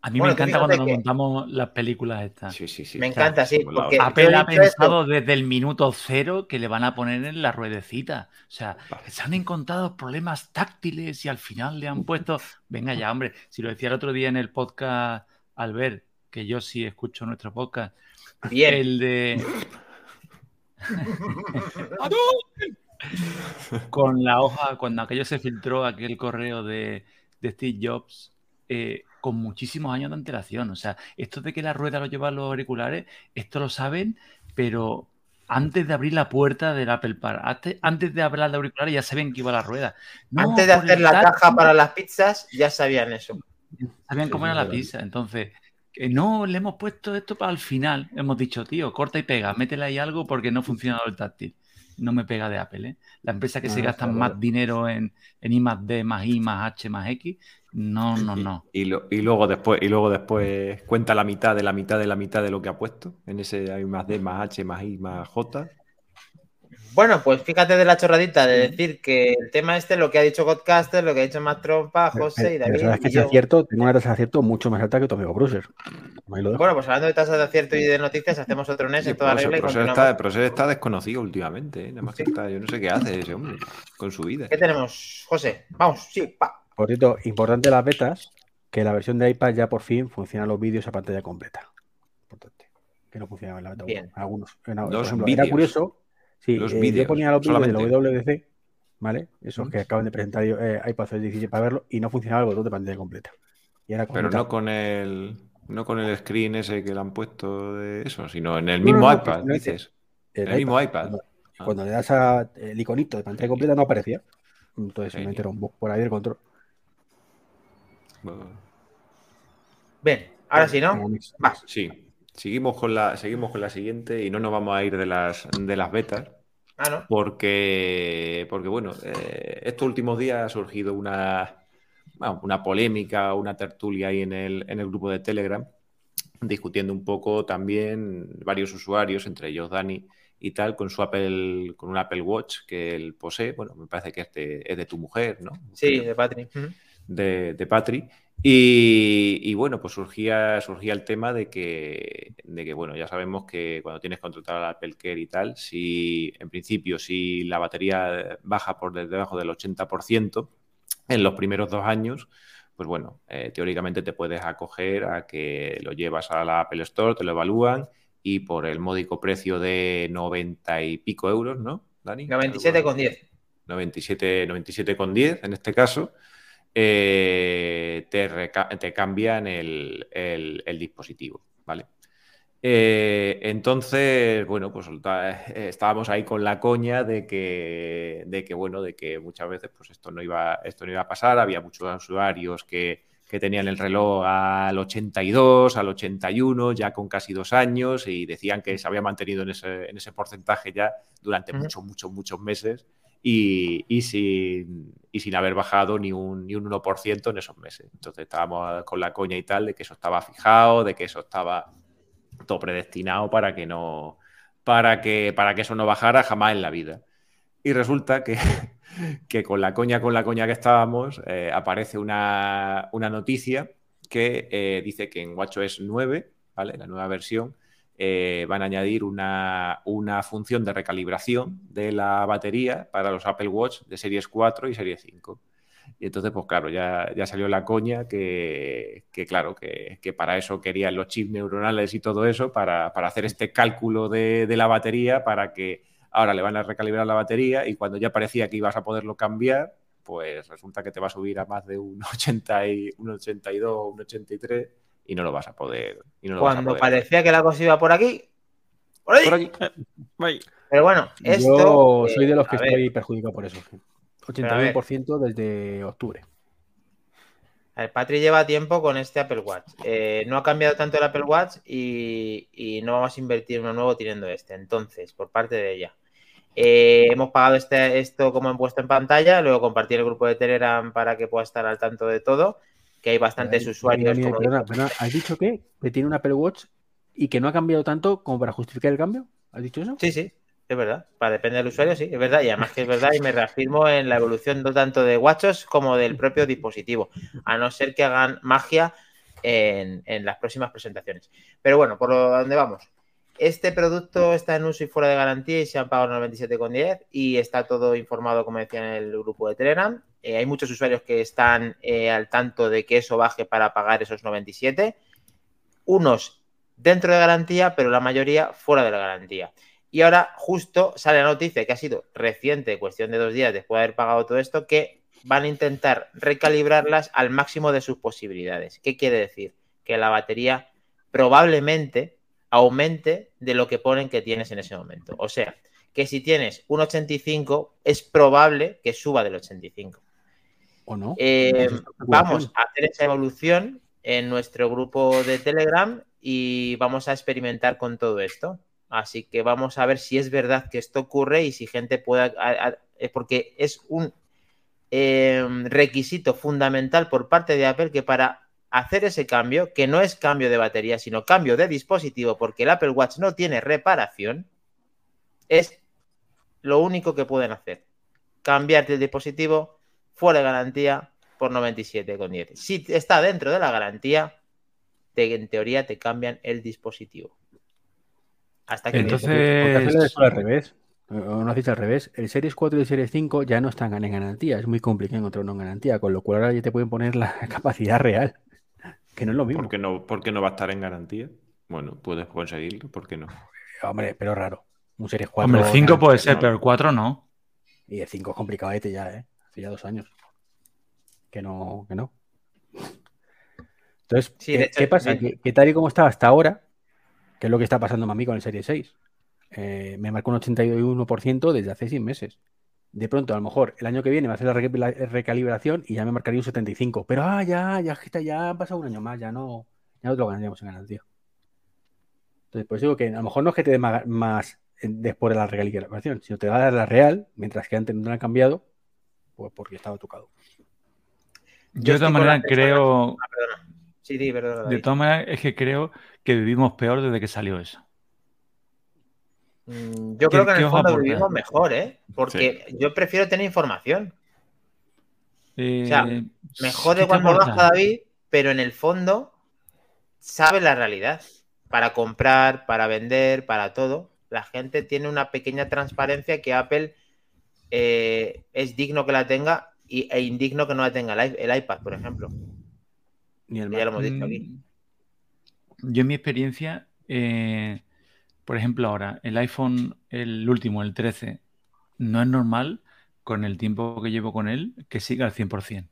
A mí Bueno, me encanta cuando que- montamos las películas estas. Sí, sí, sí. Me encanta, sí, porque. Apple ha esto- pensado desde el minuto cero que le van a poner en la ruedecita. O sea, se han encontrado problemas táctiles y al final le han puesto. [laughs] Venga ya, hombre. Si lo decía el otro día en el podcast, Albert, que yo sí escucho nuestro podcast, Bien. el de. [laughs] [laughs] Con la hoja, cuando aquello se filtró, aquel correo de, de Steve Jobs, eh, con muchísimos años de antelación. O sea, esto de que la rueda lo llevan los auriculares, esto lo saben, pero antes de abrir la puerta del Apple Par, antes, antes de hablar de auriculares, ya sabían que iba la rueda. No, Antes de hacer la caja para las pizzas, ya sabían eso. Sabían cómo era la pizza. Entonces, que no le hemos puesto esto para el final. Hemos dicho, tío, corta y pega, métele ahí algo porque no ha funcionado el táctil. No me pega de Apple, ¿eh? La empresa que se no, gasta está más claro. dinero en, en I más D, más I, más H, más X. No, [laughs] no, no. Y, lo- y luego después, y luego después cuenta la mitad de la mitad de la mitad de lo que ha puesto. En ese hay más D, más H, más I, más J. Bueno, pues fíjate de la chorradita de decir que el tema este, lo que ha dicho Godcaster, lo que ha dicho Matt Trompa, José y Pero David. sabes que y ese yo. acierto, tengo una tasa de acierto mucho más alta que tu amigo Bruser. Bueno, pues hablando de tasas de acierto y de noticias, hacemos otro NES en toda regla continuamos. está, desconocido últimamente. ¿eh? Nada más que está, yo no sé qué hace ese hombre con su vida. ¿Qué tenemos, José? Vamos, sí, pa. Por cierto, importante las betas, que la versión de iPad ya por fin funciona los vídeos a pantalla completa. Importante. Que no funcionaba en la beta Bien. uno. Algunos. En- por Los ejemplo, vídeos. era curioso. Sí, Los eh, yo ponía los vídeos de la. WWDC ¿vale? Esos Mm. que acaban de presentar eh, iPadOS 17 para verlo y no funcionaba el botón de pantalla completa. Y ahora Pero no con el no con el screen ese que le han puesto de eso, sino en el mismo no, no, iPad, no es- dices. el el mismo iPad. Cuando, Ah. cuando le das a el iconito de pantalla completa no aparecía. Entonces me era un bug por ahí del control. Bien, ahora sí, ¿no? Va. Sí, seguimos con la seguimos con la siguiente y no nos vamos a ir de las de las betas. Ah, no. porque, porque bueno, eh, estos últimos días ha surgido una, bueno, una polémica, una tertulia ahí en el, en el grupo de Telegram, discutiendo un poco también varios usuarios, entre ellos Dani y tal, con su Apple, con un Apple Watch que él posee. Bueno, me parece que este es de tu mujer, ¿no? Sí, de Patrick. Ujú. de, de Patri. Y, y bueno, pues surgía, surgía el tema de que, de que, bueno, ya sabemos que cuando tienes contratado la Apple Care y tal, si en principio, si la batería baja por debajo del 80% en los primeros dos años, pues bueno, eh, teóricamente te puedes acoger a que lo llevas a la Apple Store, te lo evalúan y por el módico precio de 90 y pico euros, ¿no, Dani? 97,10. 97, 97,10 en este caso, eh, te, cambian el, el- el dispositivo, ¿vale? Eh, entonces, bueno, pues eh, estábamos ahí con la coña de que, de que, bueno, de que muchas veces pues esto no iba, esto no iba a pasar, había muchos usuarios que, que tenían el reloj al 82, al 81, ya con casi dos años, y decían que se había mantenido en ese, en ese porcentaje ya durante muchos, muchos, muchos meses y, sin, y sin haber bajado ni un, ni un 1% en esos meses. Entonces estábamos con la coña y tal de que eso estaba fijado, de que eso estaba todo predestinado para que no para que para que eso no bajara jamás en la vida. Y resulta que, [laughs] que con la coña, con la coña que estábamos, eh, aparece una, una noticia que eh, dice que en WatchOS 9, ¿vale? La nueva versión, eh, van a añadir una, una función de recalibración de la batería para los Apple Watch de series 4 y series 5. Y entonces, pues claro, ya, ya salió la coña que, que claro, que, que para eso querían los chips neuronales y todo eso, para, para hacer este cálculo de, de la batería, para que ahora le van a recalibrar la batería y cuando ya parecía que ibas a poderlo cambiar, pues resulta que te va a subir a más de un, 80 y, un 82, un 83 y no lo vas a poder. Y no lo vas a Cuando poder parecía que la cosa iba por aquí, por ahí. Por aquí. Vaya. Pero bueno, esto. Yo eh, soy de los que a ver, estoy perjudicado por eso. a ver. 81% desde octubre. A ver, Patri lleva tiempo con este Apple Watch. Eh, no ha cambiado tanto el Apple Watch y, y no vamos a invertir uno nuevo teniendo este. Entonces, por parte de ella. eh, hemos pagado este, esto como han puesto en pantalla, luego compartir el grupo de Telegram para que pueda estar al tanto de todo, que hay bastantes Ay, usuarios. mira, mira, como perdona, digo. perdona, ¿Has dicho que, que tiene un Apple Watch y que no ha cambiado tanto como para justificar el cambio? ¿Has dicho eso? Sí, sí, es verdad. Para depender del usuario, sí, es verdad. Y además que es verdad y me reafirmo en la evolución no tanto de WatchOS como del propio dispositivo, a no ser que hagan magia en, en las próximas presentaciones. Pero bueno, por lo donde vamos. Este producto está en uso y fuera de garantía y se han pagado 97,10 y está todo informado, como decía, en el grupo de Telegram. Eh, hay muchos usuarios que están eh, al tanto de que eso baje para pagar esos 97. Unos dentro de garantía, pero la mayoría fuera de la garantía. Y ahora justo sale la noticia que ha sido reciente, cuestión de dos días después de haber pagado todo esto, que van a intentar recalibrarlas al máximo de sus posibilidades. ¿Qué quiere decir? Que la batería probablemente aumente de lo que ponen que tienes en ese momento. O sea, que si tienes un 85, es probable que suba del 85. ¿O no? Eh, vamos a hacer esa evolución en nuestro grupo de Telegram y vamos a experimentar con todo esto. Así que vamos a ver si es verdad que esto ocurre y si gente pueda, a- a- eh, porque es un eh, requisito fundamental por parte de Apple que para hacer ese cambio, que no es cambio de batería, sino cambio de dispositivo, porque el Apple Watch no tiene reparación, es lo único que pueden hacer. Cambiarte el dispositivo fuera de garantía por 97,10. Si está dentro de la garantía, te- en teoría te cambian el dispositivo. Hasta que Entonces- Porque hacerlo eso al revés. O no hacéis al revés. El Series 4 y el Series 5 ya no están en garantía. Es muy complicado encontrar uno en garantía. Con lo cual ahora ya te pueden poner la [laughs] capacidad real. Que no es lo mismo. ¿Por qué no, por qué no va a estar en garantía? Bueno, puedes conseguirlo, ¿por qué no? Hombre, pero raro. Un Series 4. Hombre, el 5 puede ser, no. pero el 4 no. Y el 5 es complicadete ya, ¿eh? Hace ya dos años. Que no, que no. Entonces, Sí, ¿qué, hecho, qué pasa? sí. Que, que tal y como está hasta ahora, que es lo que está pasando a mí con el Serie 6, eh, me marca un 81% desde hace seis meses. De pronto, a lo mejor el año que viene va a hacer la reca- la recalibración y ya me marcaría un 75. Pero ah, ya, ya, está, ya ha pasado un año más, ya no, ya no te lo ganaríamos en ganar, tío. Entonces, pues digo que a lo mejor no es que te dé más, en- después de la recalibración, sino te va a dar la real, mientras que antes no la han cambiado, pues porque estaba tocado. Yo de todas maneras creo, Ah, perdona. Sí, sí, perdona. de todas maneras es que creo que vivimos peor desde que salió eso. Mm, Yo ¿Qué- creo que en el fondo vivimos mejor, ¿eh? Porque yo prefiero tener información. Eh, sea, Me ¿qué jode te cuando baja David, pero en el fondo sabe la realidad. Para comprar, para vender, para todo. La gente tiene una pequeña transparencia que Apple eh, es digno que la tenga y, e indigno que no la tenga el, iPad, por ejemplo. Ni el Ya lo hemos dicho aquí. Mm, Yo en mi experiencia, eh, por ejemplo ahora, el iPhone, el último, el 13, no es normal con el tiempo que llevo con él que siga al 100%.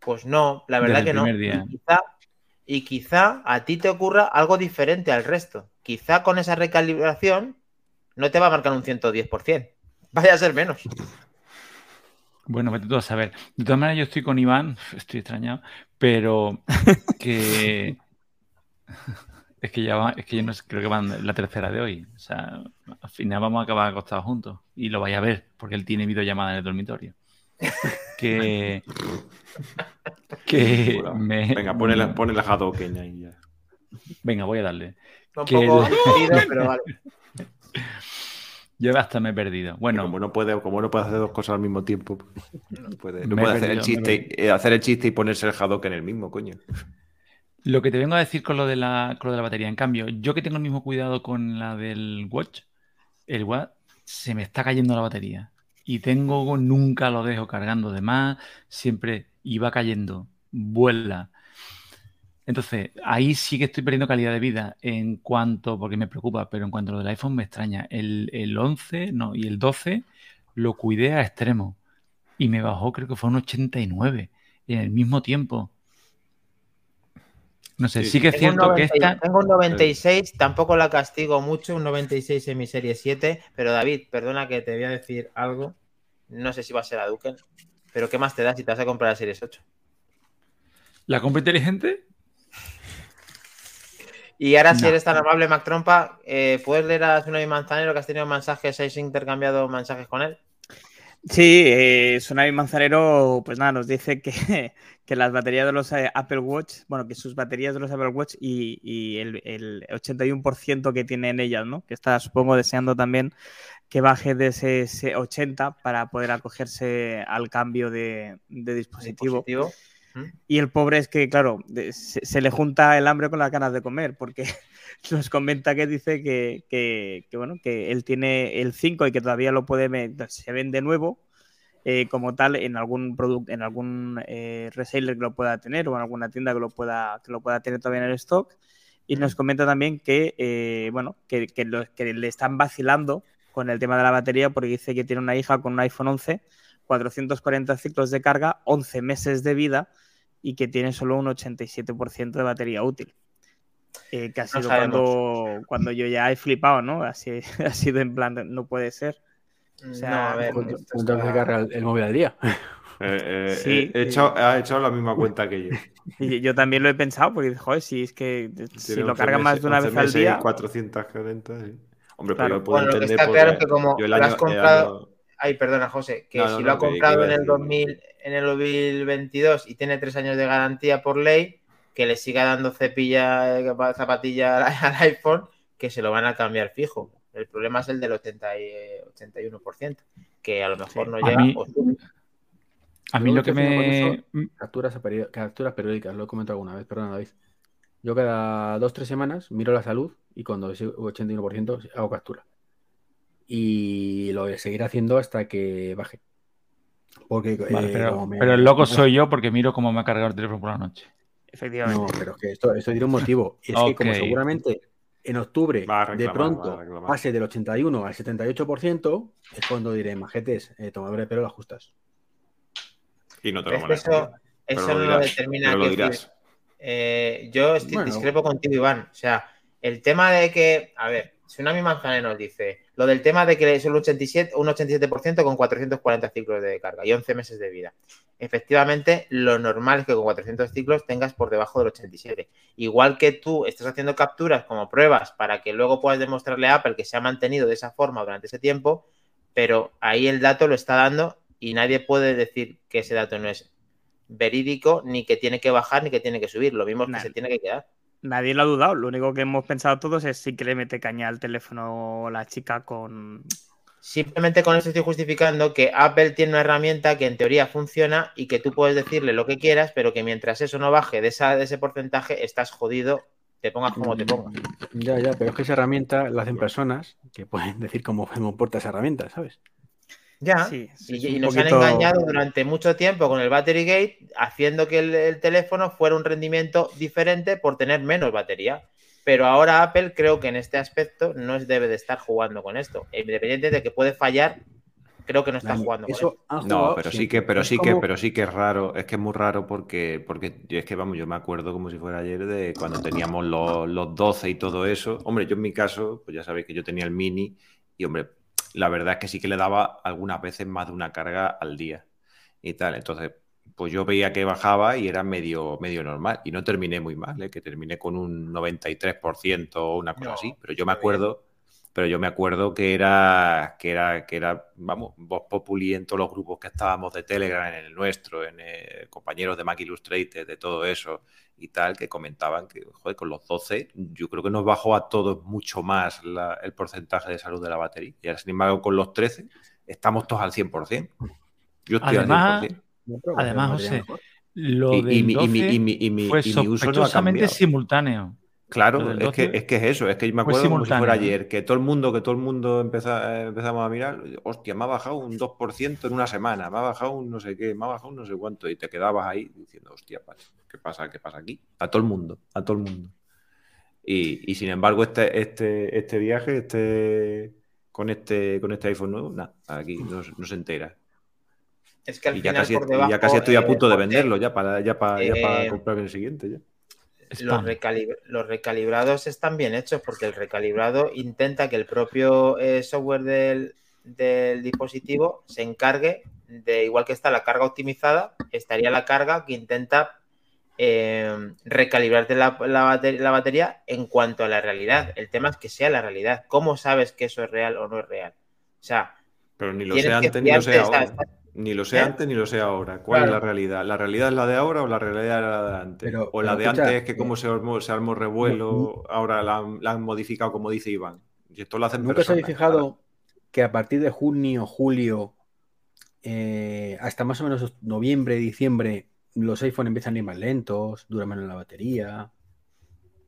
Pues no, la verdad que no. primer día. Y quizá, y quizá a ti te ocurra algo diferente al resto. Quizá con esa recalibración no te va a marcar un 110%. Vaya a ser menos. Bueno, vete tú a saber. De todas maneras, yo estoy con Iván, [laughs] estoy extrañado, pero [laughs] que [laughs] es que ya va, es que yo no sé, creo que van la tercera de hoy. O sea, al final vamos a acabar acostados juntos. Y lo vaya a ver, porque él tiene videollamada en el dormitorio. Que. Que me. Venga, ponle la, ponle la ahí ya. Venga, voy a darle. Un Que poco el- pero vale. Yo hasta me he perdido. Bueno, como no puede, como no puede hacer dos cosas al mismo tiempo, [laughs] no puede, no hacer, el perdido, chiste, eh, hacer el chiste y ponerse el Hadoken en el mismo, coño. [laughs] Lo que te vengo a decir con lo de la, con lo de la batería, en cambio, yo que tengo el mismo cuidado con la del Watch, el Watch se me está cayendo la batería. Y tengo, nunca lo dejo cargando de más, siempre iba cayendo, vuela. Entonces, ahí sí que estoy perdiendo calidad de vida en cuanto, porque me preocupa, pero en cuanto a lo del iPhone me extraña. El, el 11, no, y el 12 lo cuidé a extremo y me bajó, creo que fue un 89 en el mismo tiempo. No sé, Sí, sí que es Tengo un, cierto que 90 esta. tengo un 96, tampoco la castigo mucho, un 96 en mi serie 7, pero David, perdona que te voy a decir algo. No sé si va a ser a Duken, pero ¿qué más te da si te vas a comprar la series 8? ¿La compra inteligente? Y ahora, si No. eres tan amable, Mac Trompa, eh, ¿puedes leer a Tsunami Manzanero que has tenido mensajes, has intercambiado mensajes con él? Sí, eh, Tsunami Manzanero, pues nada, nos dice que, [laughs] que las baterías de los eh, Apple Watch, bueno, que sus baterías de los Apple Watch y, y el, el 81% que tienen ellas, ¿no? Que está, supongo, deseando también que baje de ese, ese 80 para poder acogerse al cambio de, de dispositivo. Dispositivo. Y el pobre es que, claro, se, se le junta el hambre con las ganas de comer, porque [laughs] nos comenta que dice que, que- que, bueno, que él tiene el 5 y que todavía lo puede se vende nuevo eh, como tal en algún producto, en algún eh, reseller que lo pueda tener o en alguna tienda que lo pueda, que lo pueda tener todavía en el stock. Y nos comenta también que, eh, bueno, que, que lo- que le están vacilando con el tema de la batería porque dice que tiene una hija con un iPhone 11, 440 ciclos de carga, 11 meses de vida y que tiene solo un 87% de batería útil. Eh, que ha sido cuando, cuando yo ya he flipado, ¿no? Así, [laughs] ha sido en plan, no puede ser. O sea, no, a ver. ¿Cuánto- esto cuántas veces está- carga el, el móvil al día? [laughs] Eh, eh, Sí, he, hecho, ha hecho la misma cuenta que yo. [laughs] Y yo también lo he pensado, porque, joder, si es que si lo 11 carga más de una 11 vez al día, 440, sí. Hombre, Claro. pero yo puedo Bueno, lo que entender está claro es porque que como yo el lo año- has el comprado- año- Ay, perdona, José, que No, si no, lo ha comprado a en el decir- 2000, en el 2022 y tiene tres años de garantía por ley, que le siga dando cepilla, zapatilla al, [laughs] al iPhone, que se lo van a cambiar fijo. El problema es el del 80 y, eh, 81%, que a lo mejor Sí. no A llega. mí- o sube. A mí lo que me. Capturas, a capturas periódicas, lo he comentado alguna vez, perdona David. Yo cada dos tres semanas miro la salud y cuando es 81% hago captura. Y lo seguiré haciendo hasta que baje. Porque, Vale, eh, pero, como me- pero el loco soy yo porque miro cómo me ha cargado el teléfono por la noche. efectivamente. No, pero es que esto, esto tiene un motivo. Y es que como seguramente en octubre a de pronto a pase del 81 al 78%, es cuando diré, majetes, eh, tomador de pelo las justas. Y no te lo es que eso, manejas. eso Pero no lo lo dirás, determina pero lo que dirás. Eh, yo estoy, Bueno. discrepo contigo, Iván. O sea, el tema de que, a ver, Tsunami Manzanero nos dice, lo del tema de que es un 87, un 87% con 440 ciclos de carga y 11 meses de vida. Efectivamente, lo normal es que con 400 ciclos tengas por debajo del 87. Igual que tú estás haciendo capturas como pruebas para que luego puedas demostrarle a Apple que se ha mantenido de esa forma durante ese tiempo, pero ahí el dato lo está dando y nadie puede decir que ese dato no es verídico, ni que tiene que bajar, ni que tiene que subir. Lo mismo es que se tiene que quedar. Nadie lo ha dudado. Lo único que hemos pensado todos es si que le mete caña al teléfono la chica con. Simplemente con eso estoy justificando que Apple tiene una herramienta que en teoría funciona y que tú puedes decirle lo que quieras, pero que mientras eso no baje de, esa, de ese porcentaje, estás jodido, te pongas como te pongas. Ya, ya, pero es que esa herramienta la hacen personas que pueden decir cómo se comporta esa herramienta, ¿sabes? Ya. Sí, sí, y, nos poquito- han engañado durante mucho tiempo con el Battery Gate, haciendo que el, el teléfono fuera un rendimiento diferente por tener menos batería. Pero ahora Apple creo que en este aspecto no es- debe de estar jugando con esto. Independiente de que puede fallar, creo que no está jugando con eso No, pero sí que, pero Es sí que, pero sí que es raro, es que es muy raro porque, porque yo- es que vamos, yo me acuerdo como si fuera ayer de cuando teníamos los, los 12 y todo eso. Hombre, yo en mi caso, pues ya sabéis que yo tenía el mini y hombre, la verdad es que sí que le daba algunas veces más de una carga al día y tal. Entonces, pues yo veía que bajaba y era medio, medio normal. Y no terminé muy mal, ¿eh? que terminé con un 93% o una cosa No, así. Pero yo me bien. acuerdo, pero yo me acuerdo que era, que era, que era, vamos, Voz Populi en todos los grupos que estábamos de Telegram, en el nuestro, en eh, compañeros de Mac Illustrated, de todo eso y tal, que comentaban que, joder, con los 12, yo creo que nos bajó a todos mucho más la- el porcentaje de salud de la batería. Y ahora, sin embargo, con los 13, estamos todos al 100%. Yo estoy Además, al 100%. No, pero Además, José, lo Y, y del mi, y mi- 12 y mi- y mi- fue y mi uso no simultáneo. Claro, es que, 12 es que es eso, es que yo me acuerdo como si fuera simultáneo, ¿eh? ayer, que todo el mundo, que todo el mundo empeza- eh, empezamos a mirar, hostia, me ha bajado un 2% en una semana, me ha bajado un no sé qué, me ha bajado un no sé cuánto, y te quedabas ahí diciendo, hostia, ¿qué pasa? ¿Qué pasa aquí? A todo el mundo, a todo el mundo. Y, y sin embargo, este, este, este viaje, este con este, con este iPhone nuevo, nada, aquí no, no se entera. Es que al Y ya, final casi, por y debajo. ya casi estoy a eh, punto de venderlo, ya para, ya para, ya para eh, comprarme el siguiente. Ya. Los, recalib- los recalibrados están bien hechos porque el recalibrado intenta que el propio eh, software del, del dispositivo se encargue de, igual que está la carga optimizada, estaría la carga que intenta eh, recalibrarte la, la bate- la batería en cuanto a la realidad. El tema es que sea la realidad. ¿Cómo sabes que eso es real o no es real? O sea, Pero ni lo que antes ni lo sea, ahora. Ni lo sé ¿Eh? antes ni lo sé ahora. ¿Cuál Claro. es la realidad? ¿La realidad es la de ahora o la realidad era la de antes? Pero- o la pero de escucha, antes es que eh, como se armó, se armó revuelo, ahora la han, la han modificado como dice Iván. Y esto lo hacen ¿Nunca os habéis personas, fijado que a partir de junio, julio, eh, hasta más o menos noviembre, diciembre, los iPhone empiezan a ir más lentos, dura menos la batería?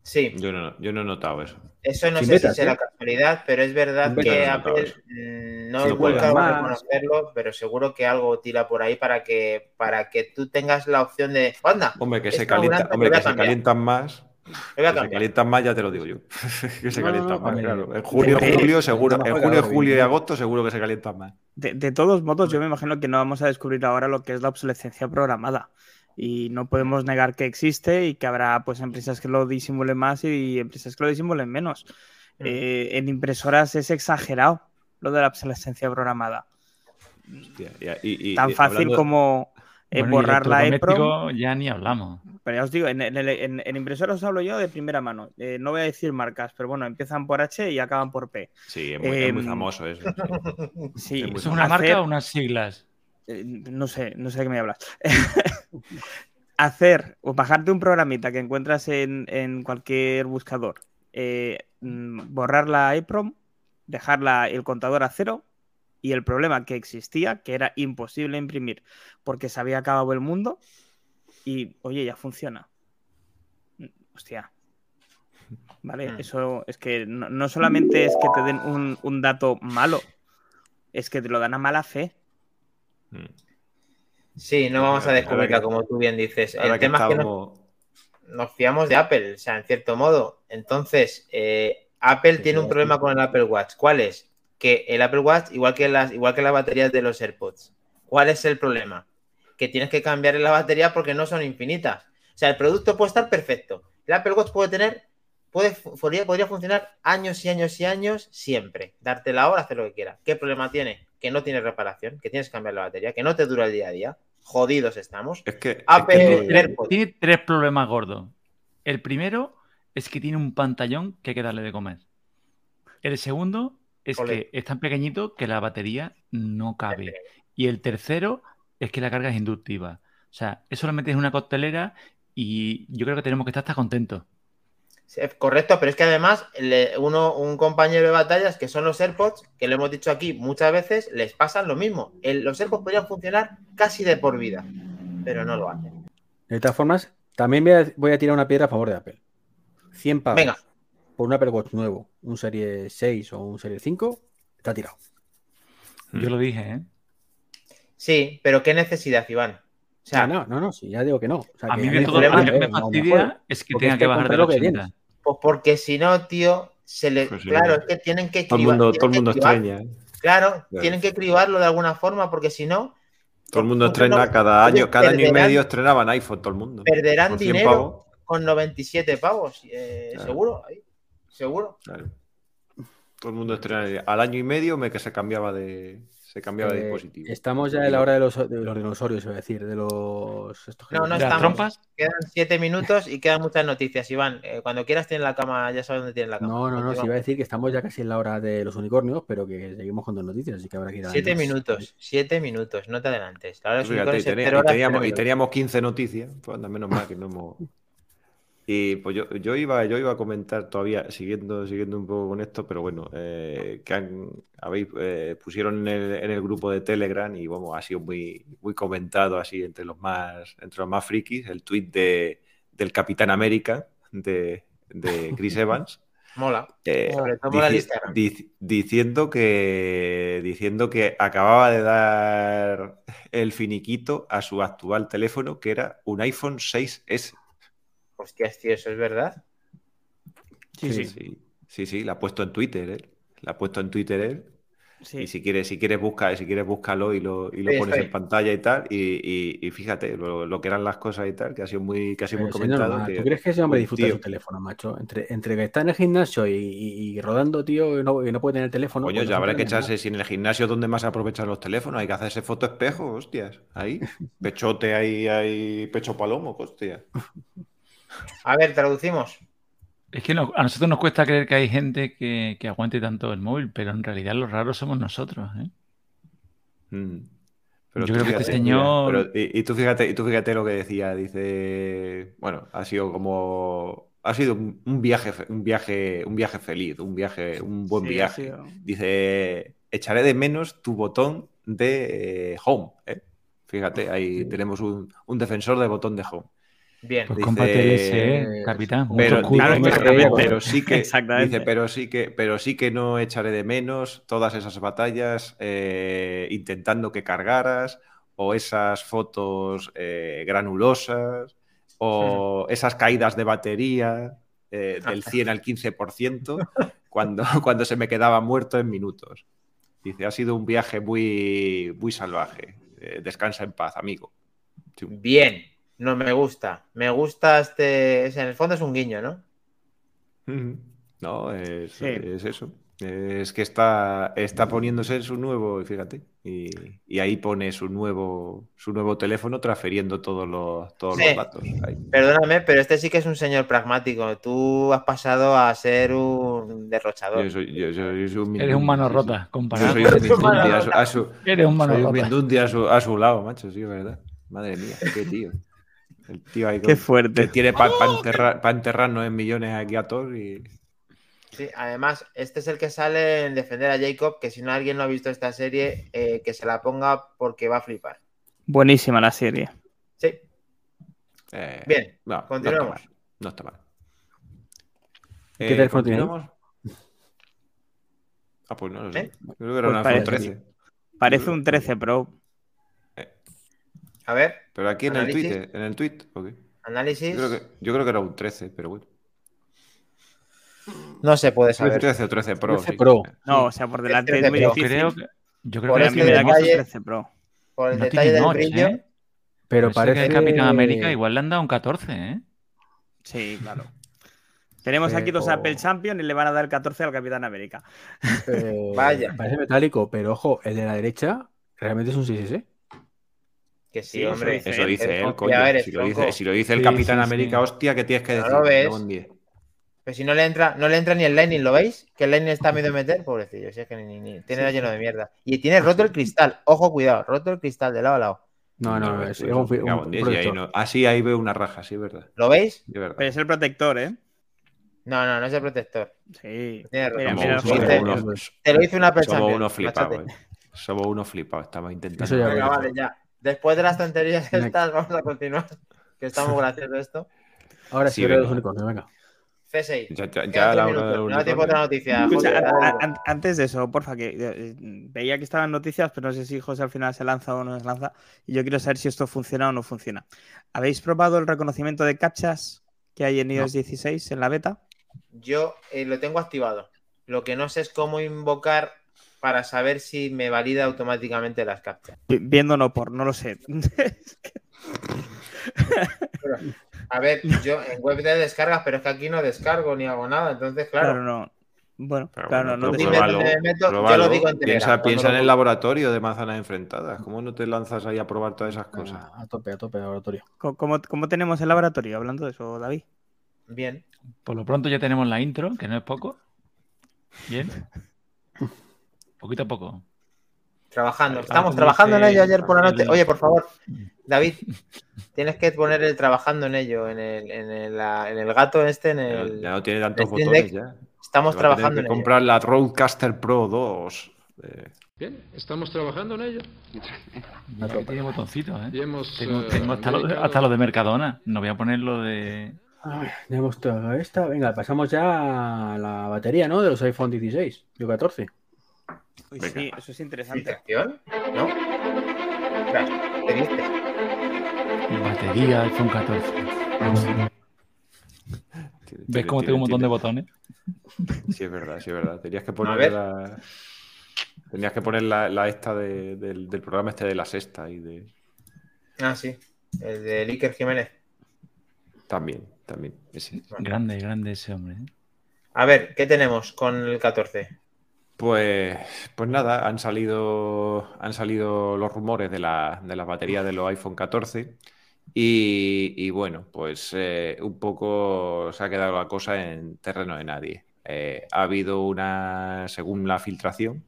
Sí, Yo no, yo no he notado eso. Eso no Sin sé si será ¿eh? casualidad, pero es verdad que betas. Apple mm, no Sí, he no vuelto puedes. a reconocerlo, pero seguro que algo tira por ahí para que, para que tú tengas la opción de, anda, Hombre, que se, calienta, hombre, que se calientan más. Que se calientan más, ya te lo digo yo. [laughs] que se No, no, calientan no, más, hombre. claro. En junio, julio, seguro. En junio, julio y agosto, seguro que se calientan más. De, de todos modos, yo me imagino que no vamos a descubrir ahora lo que es la obsolescencia programada. Y no podemos negar que existe y que habrá pues empresas que lo disimulen más y empresas que lo disimulen menos. Mm. Eh, en impresoras es exagerado lo de la obsolescencia programada. Hostia, y- y- y- Tan y fácil hablando- como eh, Bueno, borrar la EPROM. Ya ni hablamos. Pero ya os digo, en, en- en- en impresoras os hablo yo de primera mano. Eh, no voy a decir marcas, pero bueno, empiezan por H y acaban por P. Sí, es muy, es muy Em, famoso eso. sí. [laughs] Sí, Es muy ¿Es una hacer- marca o unas siglas? Eh, no sé, no sé de qué me hablas. [laughs] Hacer o bajarte un programita que encuentras en, en cualquier buscador, eh, mm, borrar la EPROM, dejar la- el contador a cero y el problema que existía, que era imposible imprimir porque se había acabado el mundo y, oye, ya funciona. Mm, Hostia. Vale, Mm. eso es que no, no solamente es que te den un, un dato malo, es que te lo dan a mala fe. Mm. Sí, no vamos a descubrirla como tú bien dices. Ahora El que tema es que nos fiamos de Apple, o sea, en cierto modo. Entonces, eh, Apple tiene un problema con el Apple Watch. ¿Cuál es? Que el Apple Watch, igual que las, igual que las baterías de los AirPods, ¿cuál es el problema? Que tienes que cambiar la batería porque no son infinitas. O sea, el producto puede estar perfecto. El Apple Watch puede tener, puede, podría, podría funcionar años y años y años siempre. Darte la hora, hacer lo que quieras. ¿Qué problema tiene? Que no tiene reparación, que tienes que cambiar la batería, que no te dura el día a día. Jodidos estamos. Es que. es. Tiene tres problemas gordos. El primero es que tiene un pantallón que hay que darle de comer. El segundo es que es tan pequeñito que la batería no cabe. Y el tercero es que la carga es inductiva. O sea, eso lo metes en una costelera y yo creo que tenemos que estar hasta contentos. Correcto, pero es que además uno, un compañero de batallas que son los AirPods, que lo hemos dicho aquí muchas veces, les pasan lo mismo. El- los AirPods podrían funcionar casi de por vida, pero no lo hacen. De todas formas, también voy a, voy a tirar una piedra a favor de Apple. 100 pavos Venga. por un Apple Watch nuevo, un Serie 6 o un Serie 5, está tirado. Yo lo dije, ¿eh? Sí, pero ¿qué necesidad, Iván? O sea, no, no, no, sí, ya digo que no. O sea, A que mí mí todo me me me fastidia es que tenga que bajar de lo que 80. Tienes. pues porque si no, tío, se le. Pues sí. claro, es que tienen que Todo el cribar- mundo, todo el mundo cribar- extraña. ¿eh? Claro, Claro. tienen que cribarlo de alguna forma, porque si no, Todo el mundo ¿Por qué estrena no? cada año, cada año y medio estrenaban iPhone, todo el mundo. perderán Por 100 dinero pavos, con 97 pavos. eh, Claro. Seguro, ahí, seguro. claro. Todo el mundo estrena. Al año y medio me que se cambiaba de, se cambiaba de Eh, dispositivo. estamos ya en la hora de los, de los dinosaurios, iba a decir, de los. estos No, no ¿De las estamos. trompas? Quedan siete minutos y quedan muchas noticias, Iván. Eh, cuando quieras tienes la cama, ya sabes dónde tienes la cama. No, no, no, Continuamos. iba a decir que estamos ya casi en la hora de los unicornios, pero que seguimos con dos noticias, así que habrá que ir a Siete minutos, siete minutos, no te adelantes. La hora de los Fíjate, y, unicornios teníamos, y minutos. teníamos 15 noticias, pues anda, menos mal que no hemos. Y pues yo, yo iba, yo iba a comentar todavía, siguiendo, siguiendo un poco con esto, pero bueno, eh, que han, habéis, eh, pusieron en el, en el grupo de Telegram y vamos, ha sido muy, muy comentado así entre los más, entre los más frikis, el tuit de, del Capitán América de, de Chris [laughs] Evans. Mola. Eh, Sobre todo mola el dici- dic- diciendo que diciendo que acababa de dar el finiquito a su actual teléfono que era un iPhone 6S. Hostias, tío, eso es verdad. Sí, sí. sí, sí, sí, la ha puesto en Twitter, ¿eh? La ha puesto en Twitter él. sí. Y si quieres, si quieres busca, si quieres búscalo y lo, y lo Sí, pones estoy. en pantalla y tal. Y, y- y fíjate lo, lo que eran las cosas y tal, que ha sido muy, que ha sido muy comentado. que ¿Tú crees que ese hombre disfruta de tío- su teléfono, macho? Entre, entre que está en el gimnasio y, y- y rodando, tío, y no, y no puede tener teléfono. Coño, pues no ya habrá que puede nada. echarse, si en el gimnasio donde más se aprovechan los teléfonos, hay que hacerse foto espejo, hostias. Ahí, [laughs] pechote ahí, ahí, pecho palomo, hostia. A ver, traducimos. Es que no- a nosotros nos cuesta creer que hay gente que, que aguante tanto el móvil, pero en realidad los raros somos nosotros. ¿eh? Mm. Yo tú creo que este señor- pero- y, y tú fíjate, y tú fíjate lo que decía, dice, bueno, ha sido como, ha sido un, viaje, un viaje, un viaje feliz, un viaje, un buen Sí, viaje. Dice, echaré de menos tu botón de eh, home. ¿eh? Fíjate, ahí tenemos un, un defensor de botón de home. Bien. Pues Dice- SE, capitán. Pero, mucho culo. claro, dice, exactamente. pero sí que Exactamente. dice, pero sí que, pero sí que no echaré de menos todas esas batallas eh, intentando que cargaras, o esas fotos eh, granulosas, o esas caídas de batería eh, del 100 al 15% [laughs] cuando, cuando se me quedaba muerto en minutos. Dice, ha sido un viaje muy, muy salvaje. Eh, descansa en paz, amigo. Sí. Bien. No me gusta. Me gusta este. es- En el fondo es un guiño, ¿no? No, es, Sí. es eso. Es que está, está poniéndose en su nuevo, fíjate, y, y ahí pone su nuevo, su nuevo teléfono transfiriendo todos los, todos Sí. los datos. ahí. Perdóname, pero este sí que es un señor pragmático. Tú has pasado a ser un derrochador. Yo soy, yo soy- yo soy un Eres un mano rota, Yo comparado. soy un Mindundi a su, a su- Eres un mano soy un rota. Mindundi a su, a su lado, macho, sí, es verdad. Madre mía, qué tío. El tío ahí Qué con- fuerte. que tiene para enterrar, pa enterrarnos en millones aquí a todos y... Sí, además, este es el que sale en defender a Jacob, que si no alguien no ha visto esta serie, eh, que se la ponga porque va a flipar. Buenísima la serie. Sí, eh, bien. No, continuamos. No está mal. No está mal. ¿Qué Eh. Ah, pues no lo sé. ¿Eh? Creo que era Pues un iPhone parece. 13. Parece un 13 Pro. A ver, Pero aquí en el tweet, ¿en el tweet? ok. análisis. Yo creo, que, yo creo que era un 13, pero bueno. No se puede saber. 13 o 13 Pro. 13 sí. Pro. No, o sea, por delante es 13 muy difícil. Creo que, yo creo Por que pero a ese mí me da que es detalle- un 13 Pro. Por el no detalle del notch, brillo. ¿eh? Pero parece que el Capitán América igual le han dado un 14, ¿eh? Sí, claro. Tenemos aquí dos Pero- Apple Champions y le van a dar 14 al Capitán América. eh, Vaya. Parece metálico, pero ojo, el de la derecha realmente es un 6S. Que sí, Sí, eso hombre. dice Eso dice él, coño. eres, Si lo dice, si lo dice el Sí, Capitán sí, América, sí. hostia, ¿qué tienes que No decir? lo ves. Me cago en 10. Pero si no le entra, no le entra ni el Lightning, ¿lo veis? Que el Lightning está a medio meter, pobrecillo. Si es que ni, ni- ni- tiene Sí, lleno sí. de mierda. Y tiene roto el cristal. Ojo, cuidado, roto el cristal de lado a lado. No, no, pues, es, es un, un en 10, y ahí no- Ah, sí, ahí veo una raja, sí, verdad. ¿Lo veis? De verdad. Pero es el protector, ¿eh? No, no, no es el protector. Sí. Tiene. Mira, Somos, mira, Somos- somos unos, Te lo hice una somos Champions, unos flipados. eh. Somos unos flipados. Estamos intentando. Eso ya Venga, vale, ya. Después de las tonterías estas, vamos a continuar. Que estamos graciosos esto. Ahora Sí, sí, venga. los unicornios, venga. C6. Ya, ya, ya la hora no tiempo otra noticia. Escucha, antes de eso, porfa, que eh, veía que estaban noticias, pero no sé si José al final se lanza o no se lanza. Y yo quiero saber si esto funciona o no funciona. ¿Habéis probado el reconocimiento de captchas que hay en iOS 16 en la beta? Yo eh, lo tengo activado. Lo que no sé es cómo invocar para saber si me valida automáticamente las captchas. Vi- Viendo no por, no lo sé. [laughs] A ver, yo en web de descargas, pero es que aquí no descargo ni hago nada. Entonces, claro. claro, no. Bueno, Pero claro, bueno, no te me meto, yo lo digo en Piensa, piensa lo en el laboratorio de manzanas enfrentadas. ¿Cómo no te lanzas ahí a probar todas esas cosas? A tope, a tope, laboratorio. ¿Cómo, cómo- cómo tenemos el laboratorio? Hablando de eso, David. Bien. Por lo pronto ya tenemos la intro, que no es poco. Bien. [laughs] Poquito a poco. Trabajando. Estamos trabajando en ello ayer por la noche. Oye, por favor, David, tienes que poner el trabajando en ello, en el, en el, en el gato este, en el... ya no tiene tantos botones Deck. ya. Estamos trabajando que en ello. comprar la Roadcaster Pro 2. eh, Bien, estamos trabajando en ello A Que tope. tiene botoncitos, ¿eh? y hemos. Tengo, eh, tengo hasta, lo de, hasta lo de Mercadona. No voy a poner lo de. Ay, ya hemos esta. Venga, pasamos ya a la batería, ¿no? De los iPhone 16 y 14. Uy, Venga. sí, eso es interesante. ¿No? ¿qué dices? Batería iPhone 14. tiene- ¿Ves cómo tengo un montón de botones? Sí, es verdad, sí, es verdad. Tenías que poner ver. la. Tenías que poner la, la esta de- del, del programa este de la sexta y de. Ah, sí. El de Iker Jiménez. También, también. Ese. Grande, grande ese hombre. ¿eh? A ver, ¿qué tenemos con el 14? Pues, pues nada, han salido, han salido los rumores de la, de las baterías de los iPhone 14 y, y bueno, pues eh, un poco se ha quedado la cosa en terreno de nadie. Eh, ha habido una, según la filtración,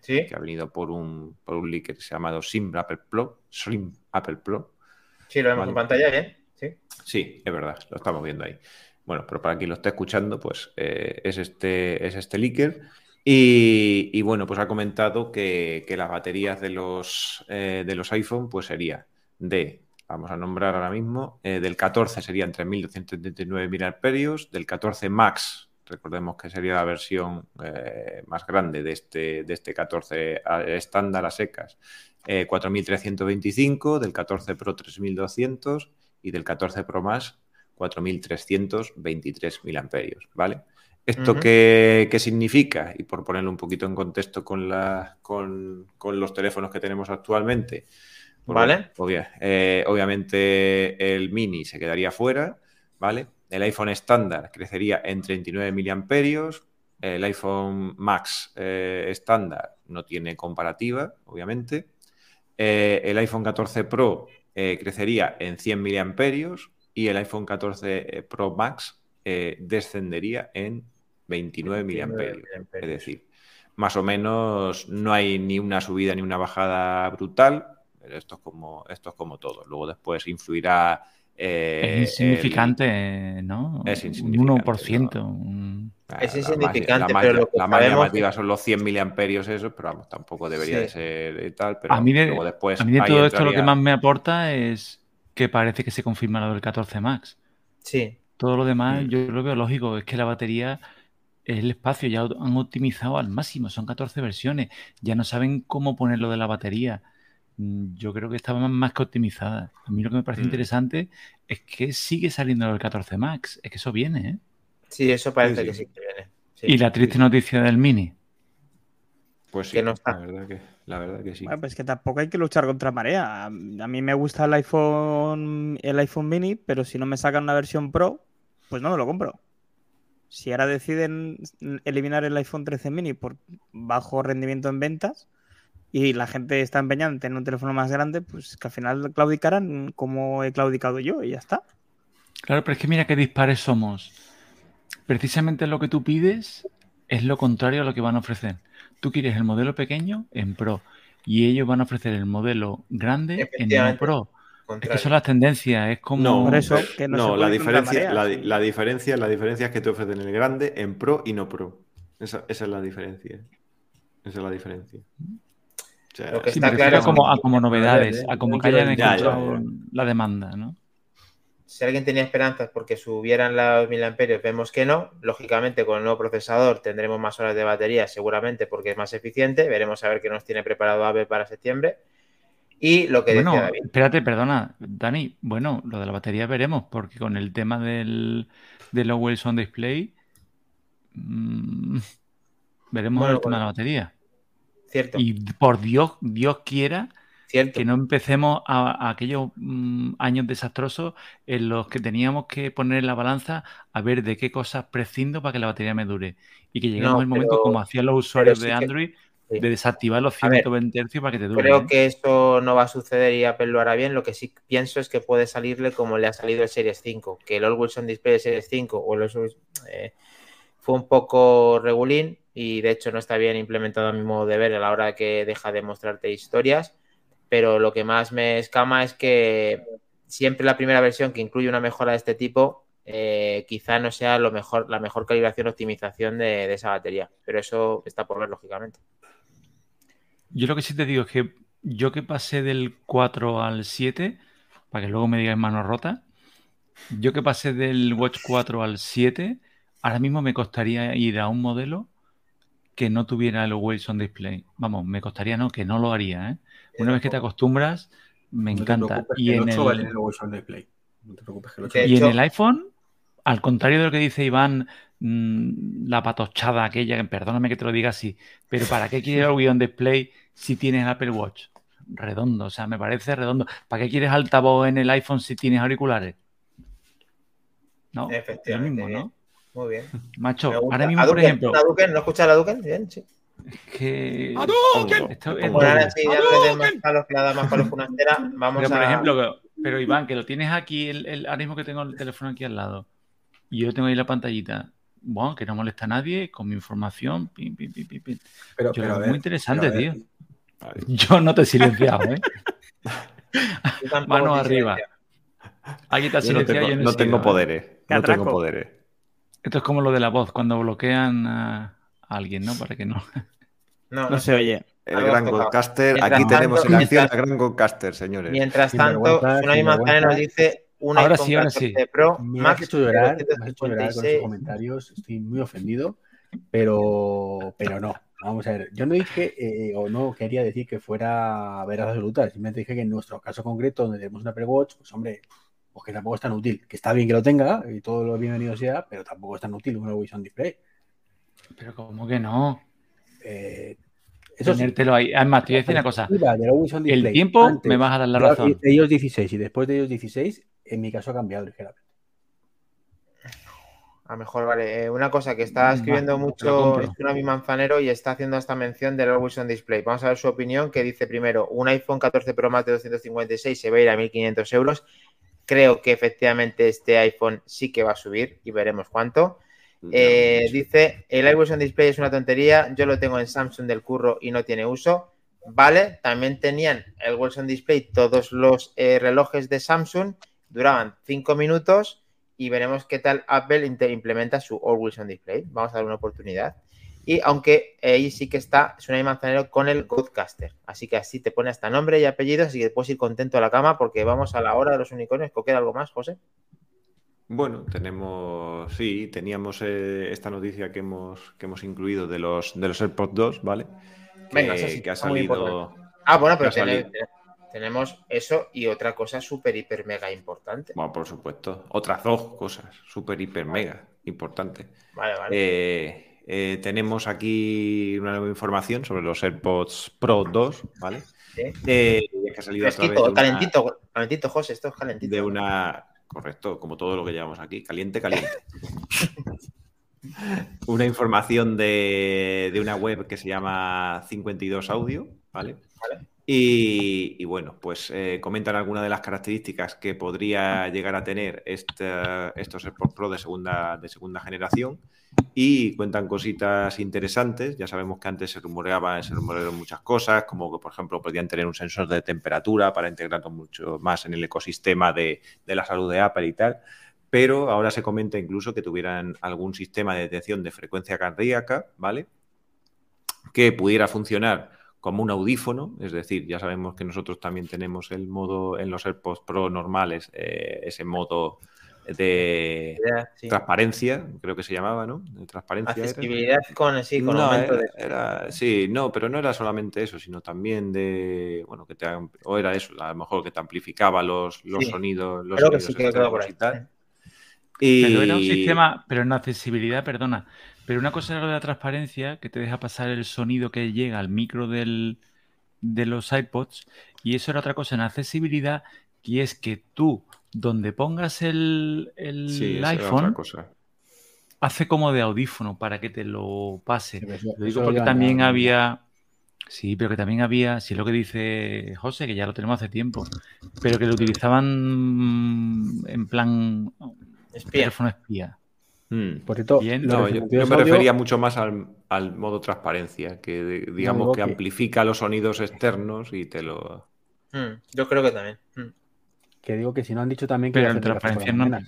¿Sí? que ha venido por un, por un que se ha llamado Sim Apple Pro, Slim Apple Pro. Sí, lo vemos Vale. en pantalla, ¿bien? Sí. Sí, es verdad, lo estamos viendo ahí. Bueno, pero para quien lo esté escuchando, pues eh, es este, es este leaker. Y, bueno, pues ha comentado que, las baterías de los, eh, de los iPhone, pues sería de, vamos a nombrar ahora mismo, eh, del 14 serían 3.279 mAh, del 14 Max, recordemos que sería la versión eh, más grande de este, de este 14 a- estándar a secas, eh, 4.325, del 14 Pro 3.200 y del 14 Pro Más 4.323 miliamperios, ¿vale? ¿Esto qué, qué significa? Y por ponerlo un poquito en contexto con, la, con, con los teléfonos que tenemos actualmente. pues Vale. obvia- eh, obviamente el mini se quedaría fuera, ¿vale? El iPhone estándar crecería en 39 miliamperios. El iPhone Max eh, estándar no tiene comparativa, obviamente. Eh, el iPhone 14 Pro crecería en 100 miliamperios y el iPhone 14 Pro Max descendería en 29 miliamperios. Es decir, más o menos no hay ni una subida ni una bajada brutal. pero Esto es como, esto es como todo. Luego después influirá. eh, es insignificante, ¿no? Es Un insignificante, 1%. ¿no? un- el- Es la insignificante, más- pero lo que la más llamativa son los 100 miliamperios esos, pero vamos, tampoco debería Sí. de ser y tal. Pero A mí de, luego después a mí de todo esto lo que más me aporta es que parece que se confirma lo del 14 Max. Sí. Todo lo demás Mm. yo lo veo lógico, es que la batería, el espacio ya han optimizado al máximo, son 14 versiones, ya no saben cómo ponerlo de la batería. Mm, Yo creo que estaba más, que optimizada. A mí lo que me parece Mm. interesante es que sigue saliendo el 14 Max, es que eso viene, ¿eh? Sí, eso parece Sí, sí. que sí que viene. Sí. Y la triste noticia del Mini. Pues sí, Que no está. La verdad que, la verdad que sí. Bueno, pues que tampoco hay que luchar contra marea. A a mí me gusta el iPhone, el iPhone mini, pero si no me sacan una versión Pro, pues no me lo compro. Si ahora deciden eliminar el iPhone 13 mini por bajo rendimiento en ventas y la gente está empeñada en tener un teléfono más grande, pues que al final claudicarán como he claudicado yo y ya está. Claro, pero es que mira qué dispares somos. Precisamente lo que tú pides es lo contrario a lo que van a ofrecer. Tú quieres el modelo pequeño en Pro y ellos van a ofrecer el modelo grande en no Es que son las tendencias, es como... No, Por eso que no no, se puede la diferencia, marea, la, sí. la diferencia, la diferencia es que te ofrecen el grande en Pro y no Pro. Esa, esa es la diferencia. Esa es la diferencia. O sea, Lo que Sí, está claro como, a como novedades, a como que hayan quiero- Ya, ya, encontrado ya. la demanda, ¿no? Si alguien tenía esperanzas porque subieran los mil amperios, vemos que no. Lógicamente, con el nuevo procesador tendremos más horas de batería, seguramente porque es más eficiente. Veremos a ver qué nos tiene preparado Apple para septiembre. Y lo que Bueno, decía David. espérate, perdona, Dani. Bueno, lo de la batería veremos, porque con el tema del, del Always On Display, mm, veremos Bueno, el tema de la batería. Cierto, Y por Dios, Dios quiera cierto. que no empecemos a, a aquellos mm, años desastrosos en los que teníamos que poner en la balanza a ver de qué cosas prescindo para que la batería me dure. Y que lleguemos No, al momento, como hacían los usuarios sí de que- Android, sí. de desactivar los A ver, 120 Hz para que te dure. Creo ¿eh? que eso no va a suceder y Apple lo hará bien. Lo que sí pienso es que puede salirle como le ha salido el Series 5, que el Always On Display de Series 5 o el eh, fue un poco regulín y de hecho no está bien implementado a mi modo de ver a la hora que deja de mostrarte historias. Pero lo que más me escama es que siempre la primera versión que incluye una mejora de este tipo eh, quizá no sea lo mejor, la mejor calibración optimización de, de esa batería. Pero eso está por ver, lógicamente. Yo lo que sí te digo es que yo que pasé del 4 al 7, para que luego me digáis mano rota, yo que pasé del Watch 4 al 7, ahora mismo me costaría ir a un modelo que no tuviera el Always On Display. Vamos, me costaría no, que no lo haría, ¿eh? Una vez que te acostumbras, me No encanta. Y el en 8 va a el, On Display. No te preocupes que el 8 De y en el iPhone, al contrario de lo que dice Iván, mm, la patochada aquella, que perdóname que te lo diga así, pero ¿para qué quieres el On Display si tienes el Apple Watch? Redondo, o sea, me parece redondo. ¿Para qué quieres altavoz en el iPhone si tienes auriculares? No, Efectivamente, mismo, ¿no? Muy bien. Macho, ahora mismo, ¿A por ejemplo. ¿No escuchas a Duken? Bien, sí. que... Esto es ahora sí, ya más palos, que le da más palos que una estera. Vamos Pero, por a... ejemplo, que- pero Iván, que lo tienes aquí, el, el- ahora mismo que tengo el teléfono aquí al lado, y yo tengo ahí la pantallita, bueno, que no molesta a nadie, con mi información, pim, pim, pim, pim, pim. Pero, Yo pero lo veo muy interesante, tío. Yo no te he silenciado, ¿eh? [laughs] Te arriba. Aquí te has Yo no silenciado, tengo, yo no, he no tengo poderes. No tengo poderes. Esto es como lo de la voz, cuando bloquean a alguien, ¿no? Para que no. [laughs] [laughs] No, No se oye. El gran. Mientras Aquí tanto, tenemos en acción al gran Godcaster, señores. Mientras tanto, sin Manzana nos dice un Ahora iPhone sí, ahora 14 sí. Pro Me has Max hecho llorar, me de has hecho llorar con esos 256. comentarios. Estoy muy ofendido, pero, pero no. Vamos a ver. Yo no dije eh, o no quería decir que fuera veraz absoluta. Simplemente dije que en nuestro caso concreto, donde tenemos una Apple Watch, pues hombre, pues que tampoco es tan útil. Que está bien que lo tenga y todo lo bienvenido sea, pero tampoco es tan útil un Always On Display. Pero como que no. Eh, eso sí, Tenértelo ahí. Además, te voy a decir una cosa. El tiempo antes me vas a dar la razón. De ellos 16 y después de ellos 16, en mi caso ha cambiado ligeramente. A mejor, vale. Eh, una cosa que está Mm, escribiendo lo mucho. Tsunami Manzanero y está haciendo esta mención del Always On Display. Vamos a ver su opinión, que dice primero, un iPhone 14 Pro Max de 256 se va a ir a 1.500 euros. Creo que efectivamente este iPhone sí que va a subir y veremos cuánto. Eh, dice, el Always On Display es una tontería, yo lo tengo en Samsung del curro y no tiene uso. Vale, también tenían el Always On Display todos los eh, relojes de Samsung, duraban 5 minutos y veremos qué tal Apple implementa su Always On Display. Vamos a dar una oportunidad. Y aunque ahí sí que está Tsunami Manzanero con el Godcaster. Así que así te pone hasta nombre y apellido, así que puedes ir contento a la cama porque vamos a la hora de los unicornios. ¿O queda algo más, José? Bueno, tenemos, sí, teníamos eh, esta noticia que hemos, que hemos incluido de los, de los AirPods 2, ¿vale? Que, Venga, eso sí, que ha salido. Ah, bueno, pero Ya salí. Tene- te- tenemos eso y otra cosa súper, hiper, mega importante. Bueno, por supuesto. Otras dos cosas, súper, hiper, mega importante. Vale, vale. Eh, eh, tenemos aquí una nueva información sobre los AirPods Pro 2, ¿vale? Sí. Eh, que ha salido Fresquito, de una- calentito, calentito, José, esto es calentito. de una. Correcto, como todo lo que llevamos aquí. Caliente, caliente. [laughs] una información de, de una web que se llama 52 Audio, ¿vale? Vale. Y, y bueno, pues eh, comentan algunas de las características que podría llegar a tener este- estos AirPods Pro de segunda, de segunda generación y cuentan cositas interesantes. Ya sabemos que antes se rumoreaba, se rumorearon muchas cosas, como que, por ejemplo, podían tener un sensor de temperatura para integrarlo mucho más en el ecosistema de, de la salud de Apple y tal. Pero ahora se comenta incluso que tuvieran algún sistema de detección de frecuencia cardíaca, ¿vale? Que pudiera funcionar como un audífono, es decir, ya sabemos que nosotros también tenemos el modo en los AirPods Pro normales, eh, ese modo de sí. transparencia, creo que se llamaba, ¿no? De transparencia. era. Accesibilidad con, sí, con No, aumento era- de. era- sí, no, pero no era solamente eso, sino también de, bueno, que te, o era eso, a lo mejor que te amplificaba los, los Sí. sonidos, los Creo que sonidos sí que por ahí. y tal. Y Pero era un sistema, pero en accesibilidad, perdona. Pero una cosa era lo de la transparencia, que te deja pasar el sonido que llega al micro del, de los iPods, y eso era otra cosa en accesibilidad, y es que tú, donde pongas el, el sí, otra iPhone, cosa. hace como de audífono para que te lo pase. Sí, pero eso- Lo digo porque también ya- había. Sí, pero que también había, si es lo que dice José, que ya lo tenemos hace tiempo, pero que lo utilizaban en plan Espía. teléfono espía. Mm. Por cierto, Bien. lo No, yo, 52 yo me audio, refería mucho más al, al modo transparencia, que de- digamos que que- amplifica los sonidos externos y te lo... Mm, yo creo que también. Mm. que digo que si no han dicho también que Pero en hacer transparencia no.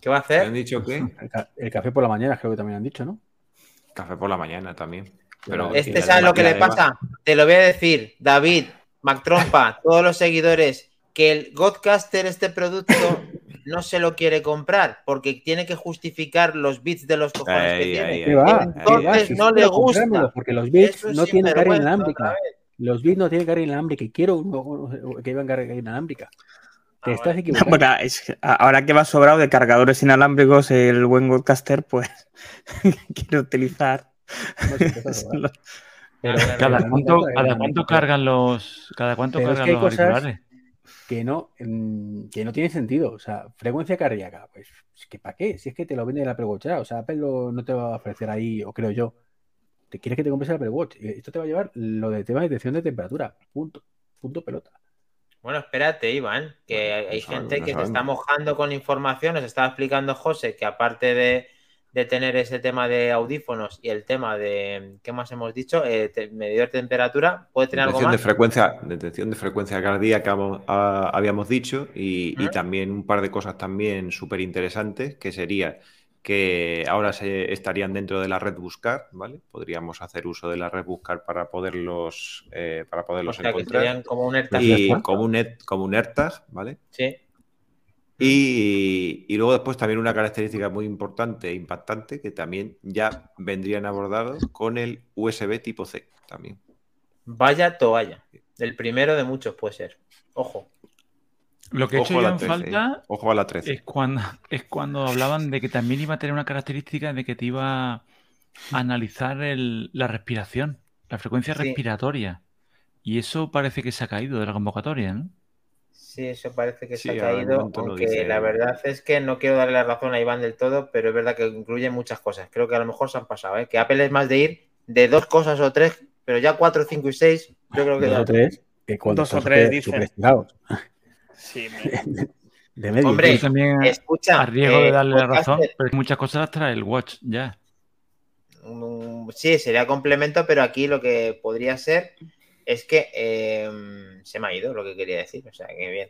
¿Qué va a ¿Me han hacer? dicho que? El, ca- el café por la mañana creo que también han dicho, ¿no? Café por la mañana también. Pero Este, ¿sabes además- lo que le pasa? Te lo voy a decir, David, Mac Trompa, todos los seguidores, que el Godcaster, este producto, no se lo quiere comprar porque tiene que justificar los bits de los cojones que Ahí, tiene. Entonces no le gusta. Porque los bits es no tienen carga inalámbrica. Los bits no tienen carga inalámbrica. Y quiero uno que iban carga inalámbrica. Te Ah, estás equivocando. Bueno, es que a- ahora que va sobrado de cargadores inalámbricos, el buen Godcaster, pues [laughs] quiere utilizar. No, [laughs] Pero- Cada ¿Cada pero- cuánto, cada cuánto cargan los, cada cuánto Pero es cargan que los cosas- auriculares? Que no, mm, que no tiene sentido. O sea, frecuencia cardíaca, pues, es que ¿para qué? Si es que te lo vende el Apple Watch ya. O sea, Apple lo- no te va a ofrecer ahí, o creo yo. Te quieres que te compres el Apple Watch. y Esto te va a llevar lo de tema de detección de temperatura. Punto. Punto pelota. Bueno, espérate, Iván, que Bueno, hay no gente no que se sabemos. está mojando con información. Nos estaba explicando José que aparte de, de tener ese tema de audífonos y el tema de, ¿qué más hemos dicho? Eh, te- medidor de temperatura, puede tener algo Detección de más. frecuencia, detección de frecuencia cardíaca ah, habíamos dicho y, también un par de cosas también súper interesantes que sería que ahora se estarían dentro de la red buscar, ¿vale? Podríamos hacer uso de la red buscar para poderlos eh, para O poderlos que encontrar serían como un AirTag. y como un, et- como un AirTag, ¿vale? Sí. Y, y luego después también una característica muy importante e impactante que también ya vendrían abordados con el USB tipo C también. Vaya toalla. El primero de muchos puede ser. Ojo. Lo que he hecho Ojo a yo la en 13, falta ¿eh? Ojo a la 13. es cuando, es cuando hablaban de que también iba a tener una característica de que te iba a analizar el- la respiración, la frecuencia Sí. respiratoria. Y eso parece que se ha caído de la convocatoria, ¿no? Sí, eso parece que Sí, se ha caído, aunque dice- la verdad es que no quiero darle la razón a Iván del todo, pero es verdad que incluye muchas cosas. Creo que a lo mejor se han pasado, ¿eh? que Apple es más de ir de dos cosas o tres, pero ya cuatro, cinco y seis, yo creo que Dos ya- o tres. Dos o tres, súper- dice. superestimados. Sí, [laughs] De medio. Hombre, Yo también, Escucha, a riesgo de eh, darle la razón, pero muchas cosas las trae el Watch ya. mm, sí, sería complemento, pero aquí lo que podría ser es que eh, se me ha ido lo que quería decir, o sea, que bien.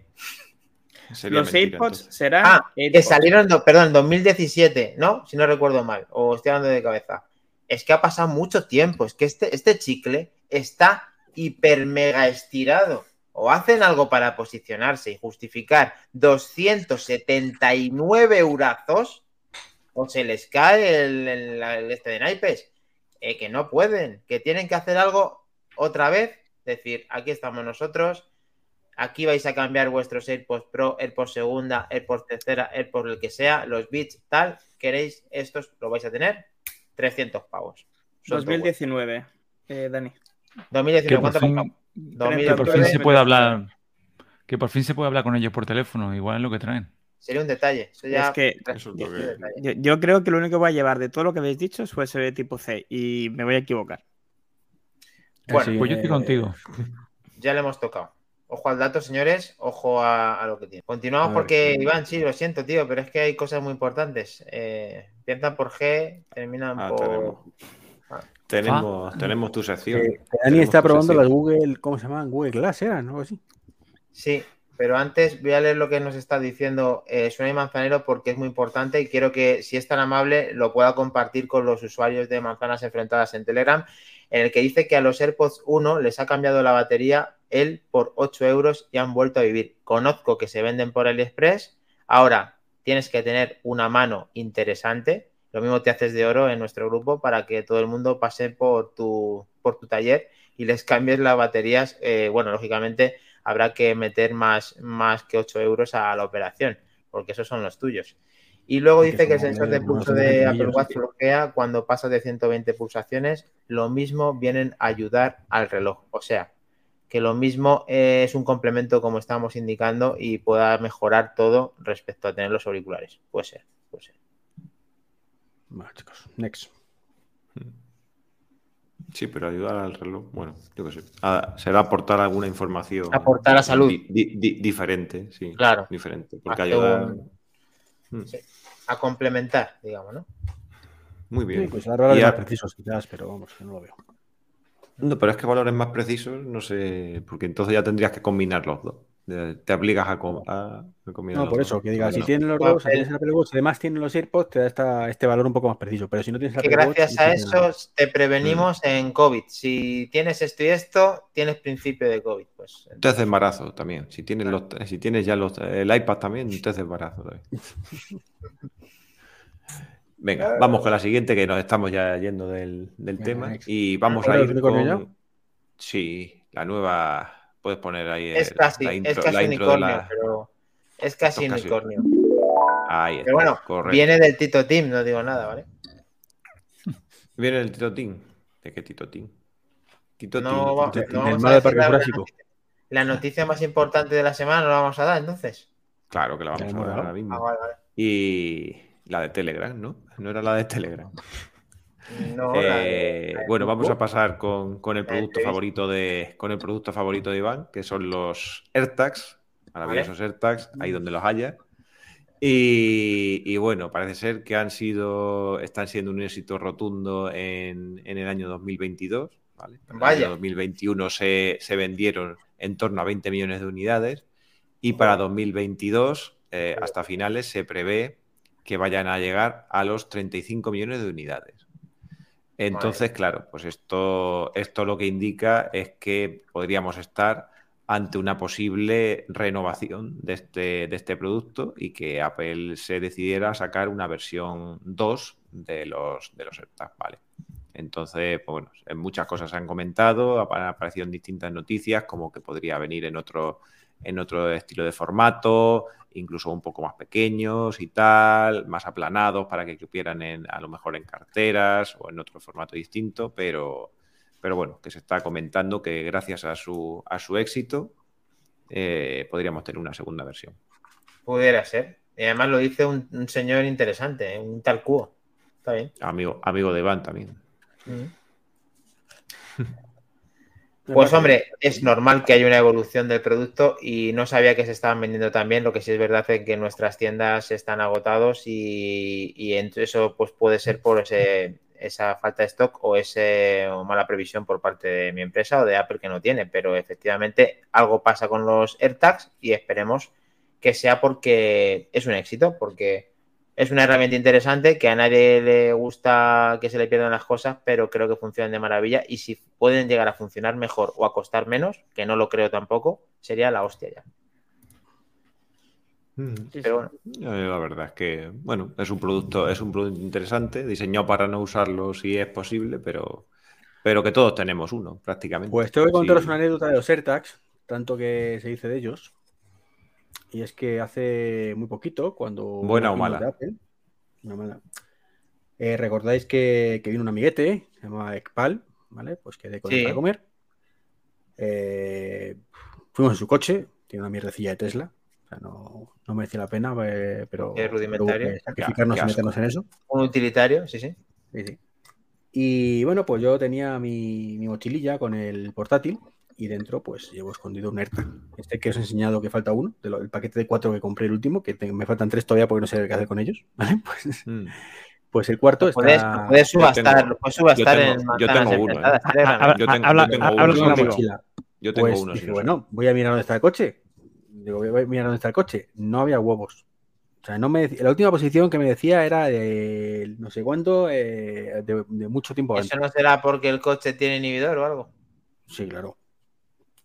Sería los mentira, AirPods entonces. serán. Ah, que AirPods. salieron, do- perdón, en 2017, ¿no? Si no recuerdo mal, o estoy hablando de cabeza. Es que ha pasado mucho tiempo, es que este, este chicle está hiper mega estirado. O hacen algo para posicionarse y justificar 279 eurazos, o se les cae el, el- el este de naipes. Eh, que no pueden, que tienen que hacer algo otra vez. Decir, aquí estamos nosotros, Aquí vais a cambiar vuestros AirPods Pro, AirPods segunda, AirPods tercera, AirPods el que sea, los bits, tal. Queréis estos, lo vais a tener 300 pavos. Son 2019, eh, Dani. 2019, Que por ¿cuánto fin, que 2019, por fin se puede 2019. hablar. Que por fin se puede hablar con ellos por teléfono, igual es lo que traen. Sería un detalle. Eso ya Es que es. Yo, yo creo que lo único que voy a llevar de todo lo que habéis dicho es USB tipo C y me voy a equivocar. Bueno, Sí, Pues yo estoy eh, contigo. Ya le hemos tocado. Ojo al dato, señores. Ojo a, a lo que tiene. Continuamos ver, porque, sí. Iván, sí, lo siento, tío, pero es que hay cosas muy importantes. Eh, empiezan por G, terminan Ah, por. tenemos. Ah. Tenemos, tenemos tu sección. eh, Dani Tenemos está probando las Google, ¿cómo se llaman? Google Glass, ¿eran? Algo así. Sí, pero antes voy a leer lo que nos está diciendo eh, Suena y Manzanero porque es muy importante y quiero que, si es tan amable, lo pueda compartir con los usuarios de Manzanas Enfrentadas en Telegram, en el que dice que a los AirPods 1 les ha cambiado la batería él por 8 euros y han vuelto a vivir. Conozco que se venden por AliExpress. Ahora tienes que tener una mano interesante. Lo mismo te haces de oro en nuestro grupo para que todo el mundo pase por tu, por tu taller y les cambies las baterías. Eh, bueno, lógicamente habrá que meter más, más que 8 euros a la operación, porque esos son los tuyos. Y luego Porque dice que el sensor de pulso de Apple Watch sí. bloquea cuando pasa de 120 pulsaciones. Lo mismo vienen a ayudar al reloj. O sea, que lo mismo eh, es un complemento como estamos indicando y pueda mejorar todo respecto a tener los auriculares. Puede ser, puede ser. Bueno, chicos, next. Sí, pero ayudar al reloj, bueno, yo qué sé. Ah, será aportar alguna información. Aportar a salud. di- di- di- diferente, sí. Claro. Diferente. Porque ayudar. un- Mm, sí. A complementar, digamos, ¿no? Muy bien. Sí, pues dar valores a- más precisos quizás, pero vamos, que no lo veo. No, pero es que valores más precisos, no sé, porque entonces ya tendrías que combinar los dos. Te te obligas a, com- a- a combinar No, por eso, que diga, si tienen los dos, si tienes Apple Watch, además tienen los AirPods, te da esta- este valor un poco más preciso. Pero si no tienes el Que Apple Watch, gracias a eso te prevenimos Mm. en COVID. Si tienes esto y esto, tienes principio de COVID. Pues Test de embarazo también. Si tienes, los, si tienes ya los, el iPad también, test de embarazo también. [laughs] Venga, vamos con la siguiente, que nos estamos ya yendo del, del tema. next. Y vamos ¿Ahora a ir con... Sí, la nueva... Puedes poner ahí es el- casi, la intro, es casi la intro de unicornio, la... pero es casi unicornio. Ahí está, Pero bueno, correcto. viene del Tito Team, no digo nada, ¿vale? [laughs] Viene el Tito Tim. ¿De qué Tito Tim? Tito No, Tim, va- Tito no El vamos del Parque la, Jurásico. la noticia más importante de la semana, ¿no la vamos a dar entonces? Claro que la vamos a ¿no? ahora mismo. Ah, vale, vale. Y la de Telegram, ¿no? No era la de Telegram. No, Eh, la bueno, vamos a pasar con, con el producto favorito de con el producto favorito de Iván, que son los AirTags, maravillosos AirTags, ahí donde los haya. Y, y bueno, parece ser que han sido, están siendo un éxito rotundo en, en el año 2022. ¿vale? En el año 2021 se, se vendieron en torno a 20 millones de unidades y para 2022, eh, hasta finales, se prevé que vayan a llegar a los 35 millones de unidades. Entonces, claro, pues esto, esto lo que indica es que podríamos estar ante una posible renovación de este, de este producto y que Apple se decidiera a sacar una versión 2 de los, de los AirTags, ¿vale? Entonces, pues bueno, en muchas cosas se han comentado, han aparecido en distintas noticias, como que podría venir en otro, en otro estilo de formato, incluso un poco más pequeños y tal, más aplanados para que cupieran en, a lo mejor en carteras o en otro formato distinto, pero, pero bueno, que se está comentando que gracias a su, a su éxito eh, podríamos tener una segunda versión. Pudiera ser. Y además lo dice un, un señor interesante, ¿eh? un tal cuo. Está bien. Amigo, amigo de Van también. [laughs] Pues hombre, es normal que haya una evolución del producto y no sabía que se estaban vendiendo también. Lo que sí es verdad es que nuestras tiendas están agotados y, eso pues puede ser por ese, esa falta de stock o esa mala previsión por parte de mi empresa o de Apple que no tiene. Pero efectivamente algo pasa con los AirTags y esperemos que sea porque es un éxito, porque es una herramienta interesante que a nadie le gusta que se le pierdan las cosas, pero creo que funcionan de maravilla y si pueden llegar a funcionar mejor o a costar menos, que no lo creo tampoco, sería la hostia ya. Pero bueno, Eh, La verdad es que, bueno, es un producto, es un producto interesante, diseñado para no usarlo si es posible, pero, pero que todos tenemos uno, prácticamente. Pues tengo que contaros Sí. una anécdota de los AirTags, tanto que se dice de ellos. Y es que hace muy poquito, cuando. ¿Buena o mala? Apple, una mala. eh, Recordáis que, que vino un amiguete, se llama Ekpal, ¿vale? Pues quedé con él Sí. para comer. Eh, fuimos en su coche, tiene una mierdecilla de Tesla. O sea, no, no merecía la pena, eh, pero. Qué rudimentario. pero, eh, sacrificarnos y meternos en eso. Un utilitario, sí, sí. Sí, sí. Y bueno, pues yo tenía mi, mi mochililla con el portátil y dentro pues llevo escondido un AirTag. Este que os he enseñado que falta uno, de lo- el paquete de cuatro que compré el último, que te- me faltan tres todavía porque no sé qué hacer con ellos, [laughs] ¿vale? Pues, Mm. pues el cuarto puedes, está... lo puedes subastar, tengo- puedes subastar yo tengo- en yo tengo uno, ¿eh? Ah, [laughs] Yo tengo, habla- yo tengo habla uno. tengo mochila. Yo Pues uno. dije, bueno, voy a mirar dónde está el coche. Digo, voy a mirar dónde está el coche. No había huevos. O sea, no me la última posición que me decía era de no sé cuánto, eh, de, de mucho tiempo antes. ¿Eso no será porque el coche tiene inhibidor o algo? Sí, claro.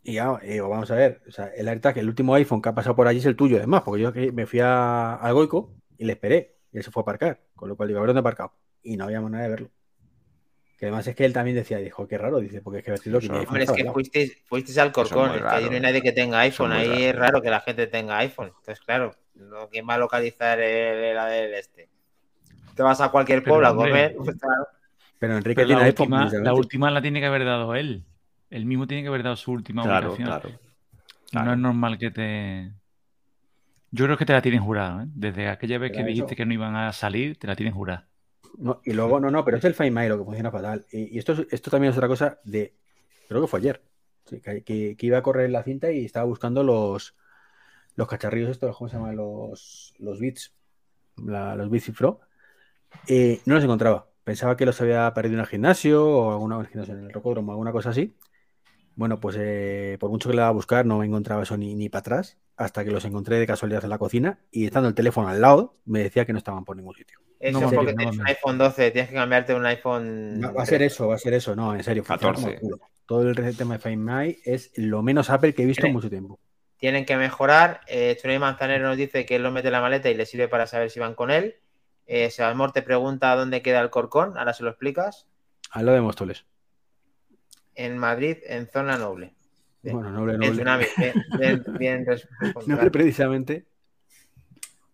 Y ya, eh, vamos a ver, o sea, el AirTag, el último iPhone que ha pasado por allí es el tuyo, además, porque yo que me fui a, al Goico y le esperé, y él se fue a aparcar, con lo cual digo, a ver dónde he aparcado. Y no había manera de verlo. Que además es que él también decía, dijo, qué raro, dice, porque es que iPhone Hombre, es que lado. fuisteis, fuisteis al Corcón, es que ahí no hay nadie que tenga iPhone, ahí raro. es raro que la gente tenga iPhone. Entonces, claro, no, ¿quién va a localizar el, la del este? Te vas a cualquier pueblo a comer, [laughs] pues, claro. Pero Enrique Pero tiene la iPhone, última, la última la tiene que haber dado él. Él mismo tiene que haber dado su última Claro, ubicación. claro. No claro. es normal que te. Yo creo que te la tienen jurada, ¿eh? Desde aquella vez Pero que dijiste eso- que no iban a salir, te la tienen jurada. No, y luego, no, no, pero es el Find My lo que funciona fatal. Y, y esto, es- esto también es otra cosa de, creo que fue ayer, sí, que, que- que iba a correr la cinta y estaba buscando los, los cacharrillos estos, ¿cómo se llaman? Los, los la- los Beats Pro. Eh, no los encontraba. Pensaba que los había perdido en el gimnasio o alguna en el gimnasio, en el rocódromo, alguna cosa así. Bueno, pues eh, por mucho que le daba a buscar, no me encontraba eso ni, ni para atrás, hasta que los encontré de casualidad en la cocina y estando el teléfono al lado, me decía que no estaban por ningún sitio. Eso No, es porque serio, no, tienes un no. iPhone 12, tienes que cambiarte un iPhone. Va, va a ser eso, va a ser eso. No, en serio. funciona como el 14. culo. Todo el tema de Find My es lo menos Apple que he visto en mucho tiempo. Tienen que mejorar. Eh, Chuley Manzanero nos dice que él lo mete en la maleta y le sirve para saber si van con él. Eh, Sebasmor te pregunta dónde queda el Corcón, ahora se lo explicas. Al lado de Móstoles. En Madrid, en zona noble. Bien. Bueno, noble, En noble. Tsunami, bien, bien. [laughs] Noble precisamente.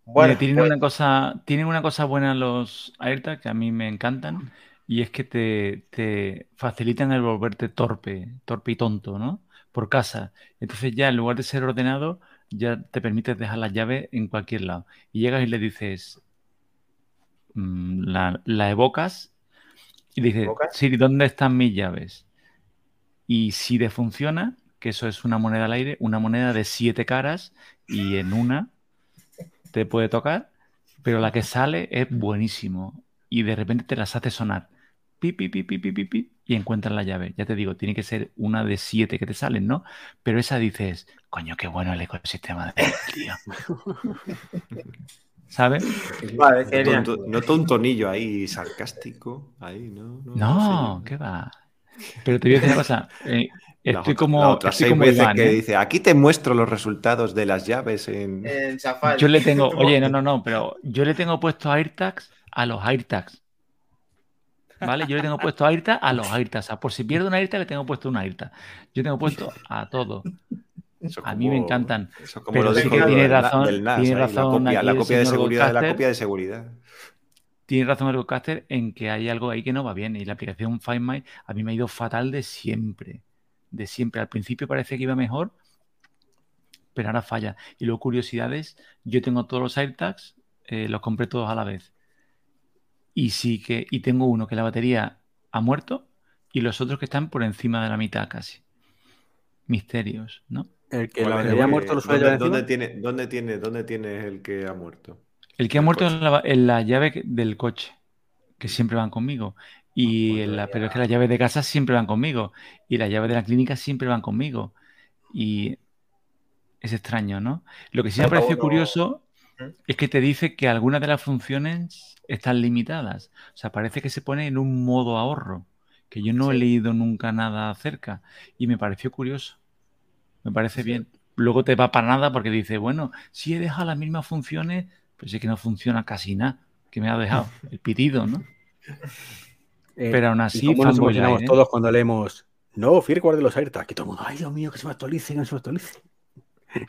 Bueno, Mira, tienen, pues, una cosa, tienen una cosa buena los AirTag que a mí me encantan y es que te, te facilitan el volverte torpe, torpe y tonto, ¿no? Por casa. Entonces ya en lugar de ser ordenado, ya te permites dejar las llaves en cualquier lado. Y llegas y le dices, mm, la, la evocas y dices, ¿Evocas? Siri, ¿dónde están mis llaves? Y si te funciona, que eso es una moneda al aire, una moneda de siete caras y en una te puede tocar, pero la que sale es buenísimo y de repente te las hace sonar. Pi, pi, pi, pi, pi, pi, pi, y encuentras la llave. Ya te digo, tiene que ser una de siete que te salen, ¿no? Pero esa dices, coño, qué bueno el ecosistema de tío. ¿Sabes? vale. Noto un- tonillo ahí sarcástico. Ahí, ¿no? No, No, sé. ¿qué va? Pero te voy a decir una cosa. eh, [laughs] estoy como, la otra estoy seis como veces Iván, que ¿eh? dice, aquí te muestro los resultados de las llaves en... [laughs] En Safari. Yo le tengo, [laughs] oye, no, no, no, pero yo le tengo puesto AirTags a los AirTags. ¿Vale? Yo le tengo puesto AirTag a los AirTags. O sea, por si pierdo un AirTag, le tengo puesto un AirTag. Yo tengo puesto a todo. Eso A mí me encantan. Eso como Pero lo sí que tiene razón- NAS, tiene la razón copia, la de de copia de seguridad. Tiene razón el Goldcaster en que hay algo ahí que no va bien. Y la aplicación Find My a mí me ha ido fatal de siempre. De siempre. Al principio parece que iba mejor, pero ahora falla. Y luego, curiosidades, yo tengo todos los AirTags, eh, los compré todos a la vez. Y sí que, y tengo uno que la batería ha muerto y los otros que están por encima de la mitad casi. Misterios, ¿no? El que ¿Cuál la batería ha muerto lo suele ¿dónde, dónde tiene, dónde, tiene, ¿Dónde tiene el que ha muerto? El que ha El muerto coche. es la, en la llave del coche, que siempre van conmigo. Y pues en la- pero es que las llaves de casa siempre van conmigo. Y las llaves de la clínica siempre van conmigo. Y es extraño, ¿no? Lo que sí me uno- curioso es que te dice que algunas de las funciones están limitadas. O sea, parece que se pone en un modo ahorro, que yo no he leído nunca nada acerca. Y me pareció curioso. Me parece bien. Luego te va para nada porque dice, bueno, si he dejado las mismas funciones, pues es que no funciona casi nada. Que me ha dejado [laughs] el pitido, ¿no? Eh, Pero aún ¿y así, cómo nos fanboy emocionamos light, ¿eh? todos cuando leemos No, firmware de los AirTag. Que todo el mundo, ay Dios mío, que se me actualice, que se me actualice. [laughs]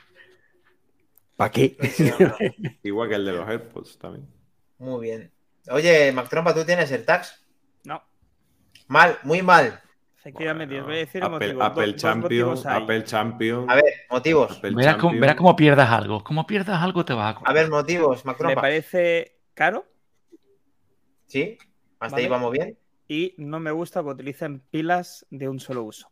¿Para qué? [laughs] Igual que el de los AirPods también. Muy bien. Oye, Mac Trompa, ¿tú tienes el tax? No, Mal, muy mal. Efectivamente, os voy a decir Apple, motivo. Apple Do- dos Champion, motivos. Apple Champion. A ver, motivos. Verás cómo, Champion. verás cómo pierdas algo. Como pierdas algo te vas a A acordar. ver, motivos, Mac Me parece caro ¿Sí? ¿Hasta Vale. ahí vamos bien? y no me gusta que utilicen pilas de un solo uso.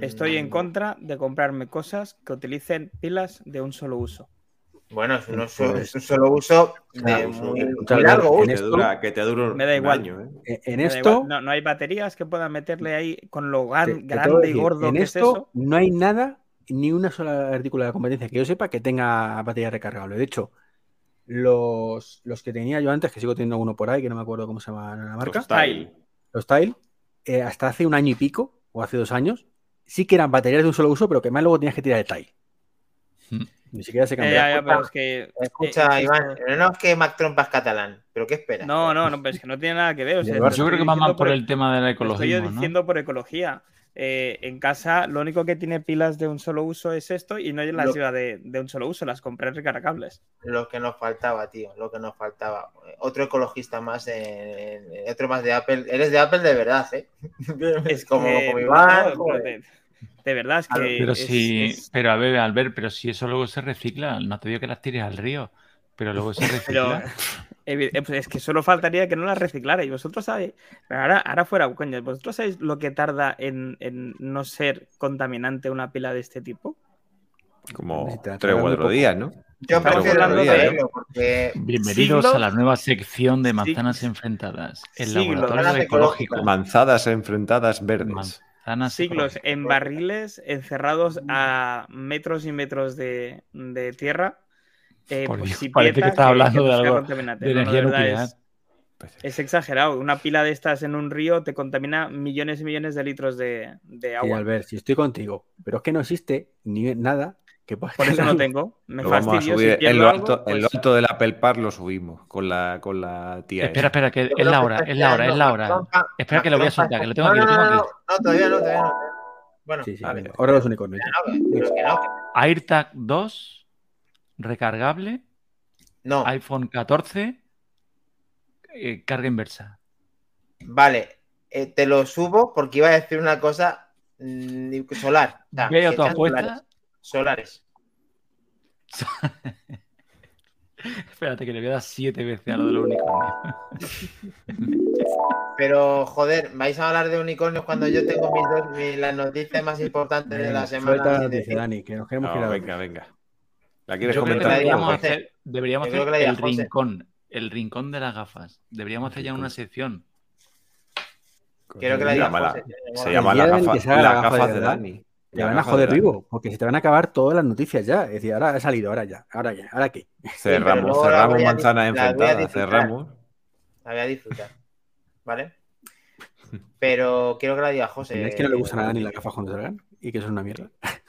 Estoy en Mm, contra de comprarme cosas que utilicen pilas de un solo uso. Bueno, es un, Pues- es un solo uso de Claro, muy, largo. Que te dura, que te dura Me da un igual. año, ¿eh? En en esto, igual, No, no hay baterías que puedan meterle ahí con lo te- te que grande y gordo en que es esto eso. no hay nada, ni una sola artículo de la competencia que yo sepa que tenga batería recargable. De hecho, los, los que tenía yo antes, que sigo teniendo uno por ahí, que no me acuerdo cómo se llama la marca, Los Tile. los Tile, eh, hasta hace un año y pico, o hace dos años, sí que eran baterías de un solo uso, pero que más luego tenías que tirar de Tile. Mm. Ni siquiera se Eh, pero es que, Escucha, eh, Iván, no es que Mac Trompa es catalán, pero ¿qué esperas? No, no, no, pero es que no tiene nada que ver. o [laughs] sea, Yo creo estoy que va más por el tema del Lo estoy yo ecologismo, ¿no? diciendo por ecología. Eh, en casa lo único que tiene pilas de un solo uso es esto y no las Lo- lleva de, de un solo uso, las compré recargables. Lo que nos faltaba, tío, lo que nos faltaba. Otro ecologista más, en- en- otro más de Apple. Eres de Apple de verdad, ¿eh? [laughs] Es como, como no, Iván. no. De, verdad es Claro, que. Pero es- si, es- pero a ver, Albert, pero si eso luego se recicla, no te digo que las tires al río, pero luego se [laughs] pero, recicla. [laughs] evi- eh, pues es que solo faltaría que no las reciclara. Y vosotros sabéis. pero Ahora, ahora fuera, coño, ¿vosotros sabéis lo que tarda en, en no ser contaminante una pila de este tipo? Como tres o cuatro días, ¿no? Yo hablando no de- leerlo porque Bienvenidos siglos- a la nueva sección de sig- manzanas enfrentadas. El siglos. laboratorio ecológico. Manzadas enfrentadas verdes. Siglos en barriles encerrados a metros y metros de, de tierra. eh, Por pues Dios, si parece que estás hablando de algo contaminante. de no, energía nuclear. Es, es exagerado. Una pila de estas en un río te contamina millones y millones de litros de, de Sí, agua. Albert, si estoy contigo, pero es que no existe ni nada que Por eso no tengo. Me Lo vamos a fastidio. subir si en lo, algo, alto, en lo pues- alto del Apple Park lo subimos con la, con la tía. Espera, esa. espera, que es la hora, es la hora, es la hora. Espera que lo voy a soltar, que lo tengo aquí, no, no, no, aquí. no, no, todavía no, todavía no. Bueno, Sí, sí, ahora los unicornios. No, pero que no, que- AirTag 2, recargable, no. iPhone 14, eh, carga inversa. Vale, eh, te lo subo porque iba a decir una cosa mm, solar. O sea, Veo tu apuesta. Solares. [laughs] Espérate que le voy a dar siete veces a lo de los unicornios. [laughs] Pero, joder, vais a hablar de unicornios cuando yo tengo mis dos, mis- las noticias más importantes de la semana. suelta la noticia, de- Dani, que nos queremos No, ir a venga, venga. ¿La quieres Yo creo que la comentar? diría tú? deberíamos hacer, deberíamos creo hacer que el José. rincón, el rincón de las gafas. Deberíamos hacer ya una sección. Quiero que la Se diga. Se El llama día las que gafas, se la las gafa de gafas de Dani. Te van a joder vivo, porque se te van a acabar todas las noticias ya. Es decir, ahora ha salido, ahora ya, ahora ya, ahora qué. Cerramos, la cerramos manzanas la enfrentadas. Cerramos. La voy a disfrutar. ¿Vale? Pero quiero que la diga José. ¿Es que no le gustan a Dani las gafas cuando salgan? Y que eso es una mierda. [laughs]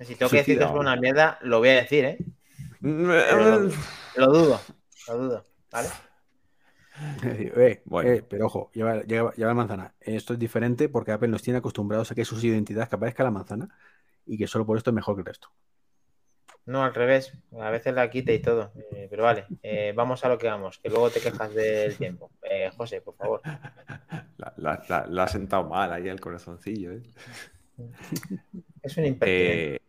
Si tengo que decir que es una mierda, lo voy a decir, ¿eh? [laughs] Pero- Lo dudo, lo dudo. ¿Vale? [laughs] Eh, Bueno. eh, pero ojo, lleva, lleva, lleva manzana. Esto es diferente porque Apple nos tiene acostumbrados a que sus identidades que aparezca la manzana y que solo por esto es mejor que el resto. No, al revés. A veces la quita y todo. Eh, pero vale, eh, vamos a lo que vamos, que luego te quejas del tiempo. Eh, José, por favor. [laughs] La, la- la- la ha sentado mal ahí el corazoncillo. ¿eh? [laughs] Es un impertinente. Eh,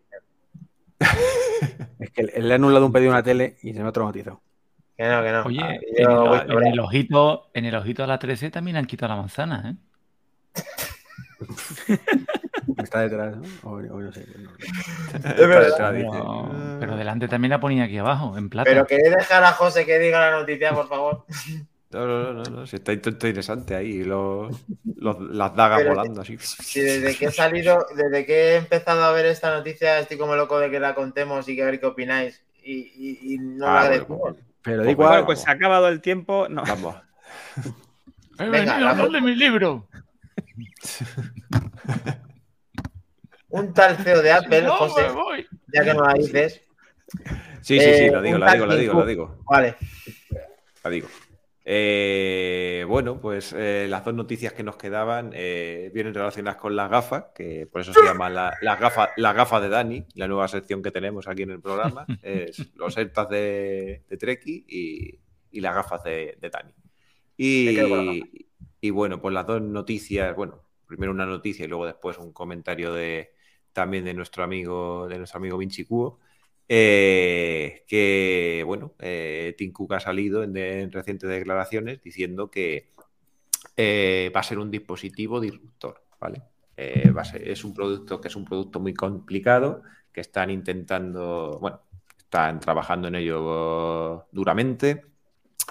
Es que le le han anulado un pedido a una tele y se me ha traumatizado. Que no, que no. Oye, Ah, en, el, en ojito, en el ojito a la 13 también han quitado la manzana, ¿eh? [laughs] Está detrás, ¿no? O, o no sé. no- [laughs] está detrás, dice. Pero, pero delante también la ponía aquí abajo, en plata. Pero queréis dejar a José que diga la noticia, por favor. [laughs] No, no, no, no, no, si está, está interesante ahí, los, los- las dagas Pero- volando así. Si desde que he salido, desde que he empezado a ver esta noticia, estoy como loco de que la contemos y que a ver qué opináis. Y, y- y no Ah, la bueno, decimos. pues, Pero Pues da igual. Bueno, pues se ha acabado el tiempo. No. Vamos. He Venga, venido a hablar de mi libro. [laughs] Un tal CEO de Apple, No, José, me voy. ya que no la dices. Sí, sí, sí, Eh, la digo, un la digo, la digo, la digo. Vale. La digo. Eh, bueno, pues eh, las dos noticias que nos quedaban eh, vienen relacionadas con las gafas, que por eso se llama la- las gafas las gafas de Dani, la nueva sección que tenemos aquí en el programa. Es los AirTags de, de Treki y, y las gafas de, de Dani. La Y, y bueno, pues las dos noticias, bueno, primero una noticia y luego después un comentario de también de nuestro amigo, de nuestro amigo Vinci Cuo. Eh, que bueno, eh, ha salido en, recientes declaraciones diciendo que eh, va a ser un dispositivo disruptor, ¿vale? Eh, es un producto que es un producto muy complicado, que están intentando, bueno, están trabajando en ello duramente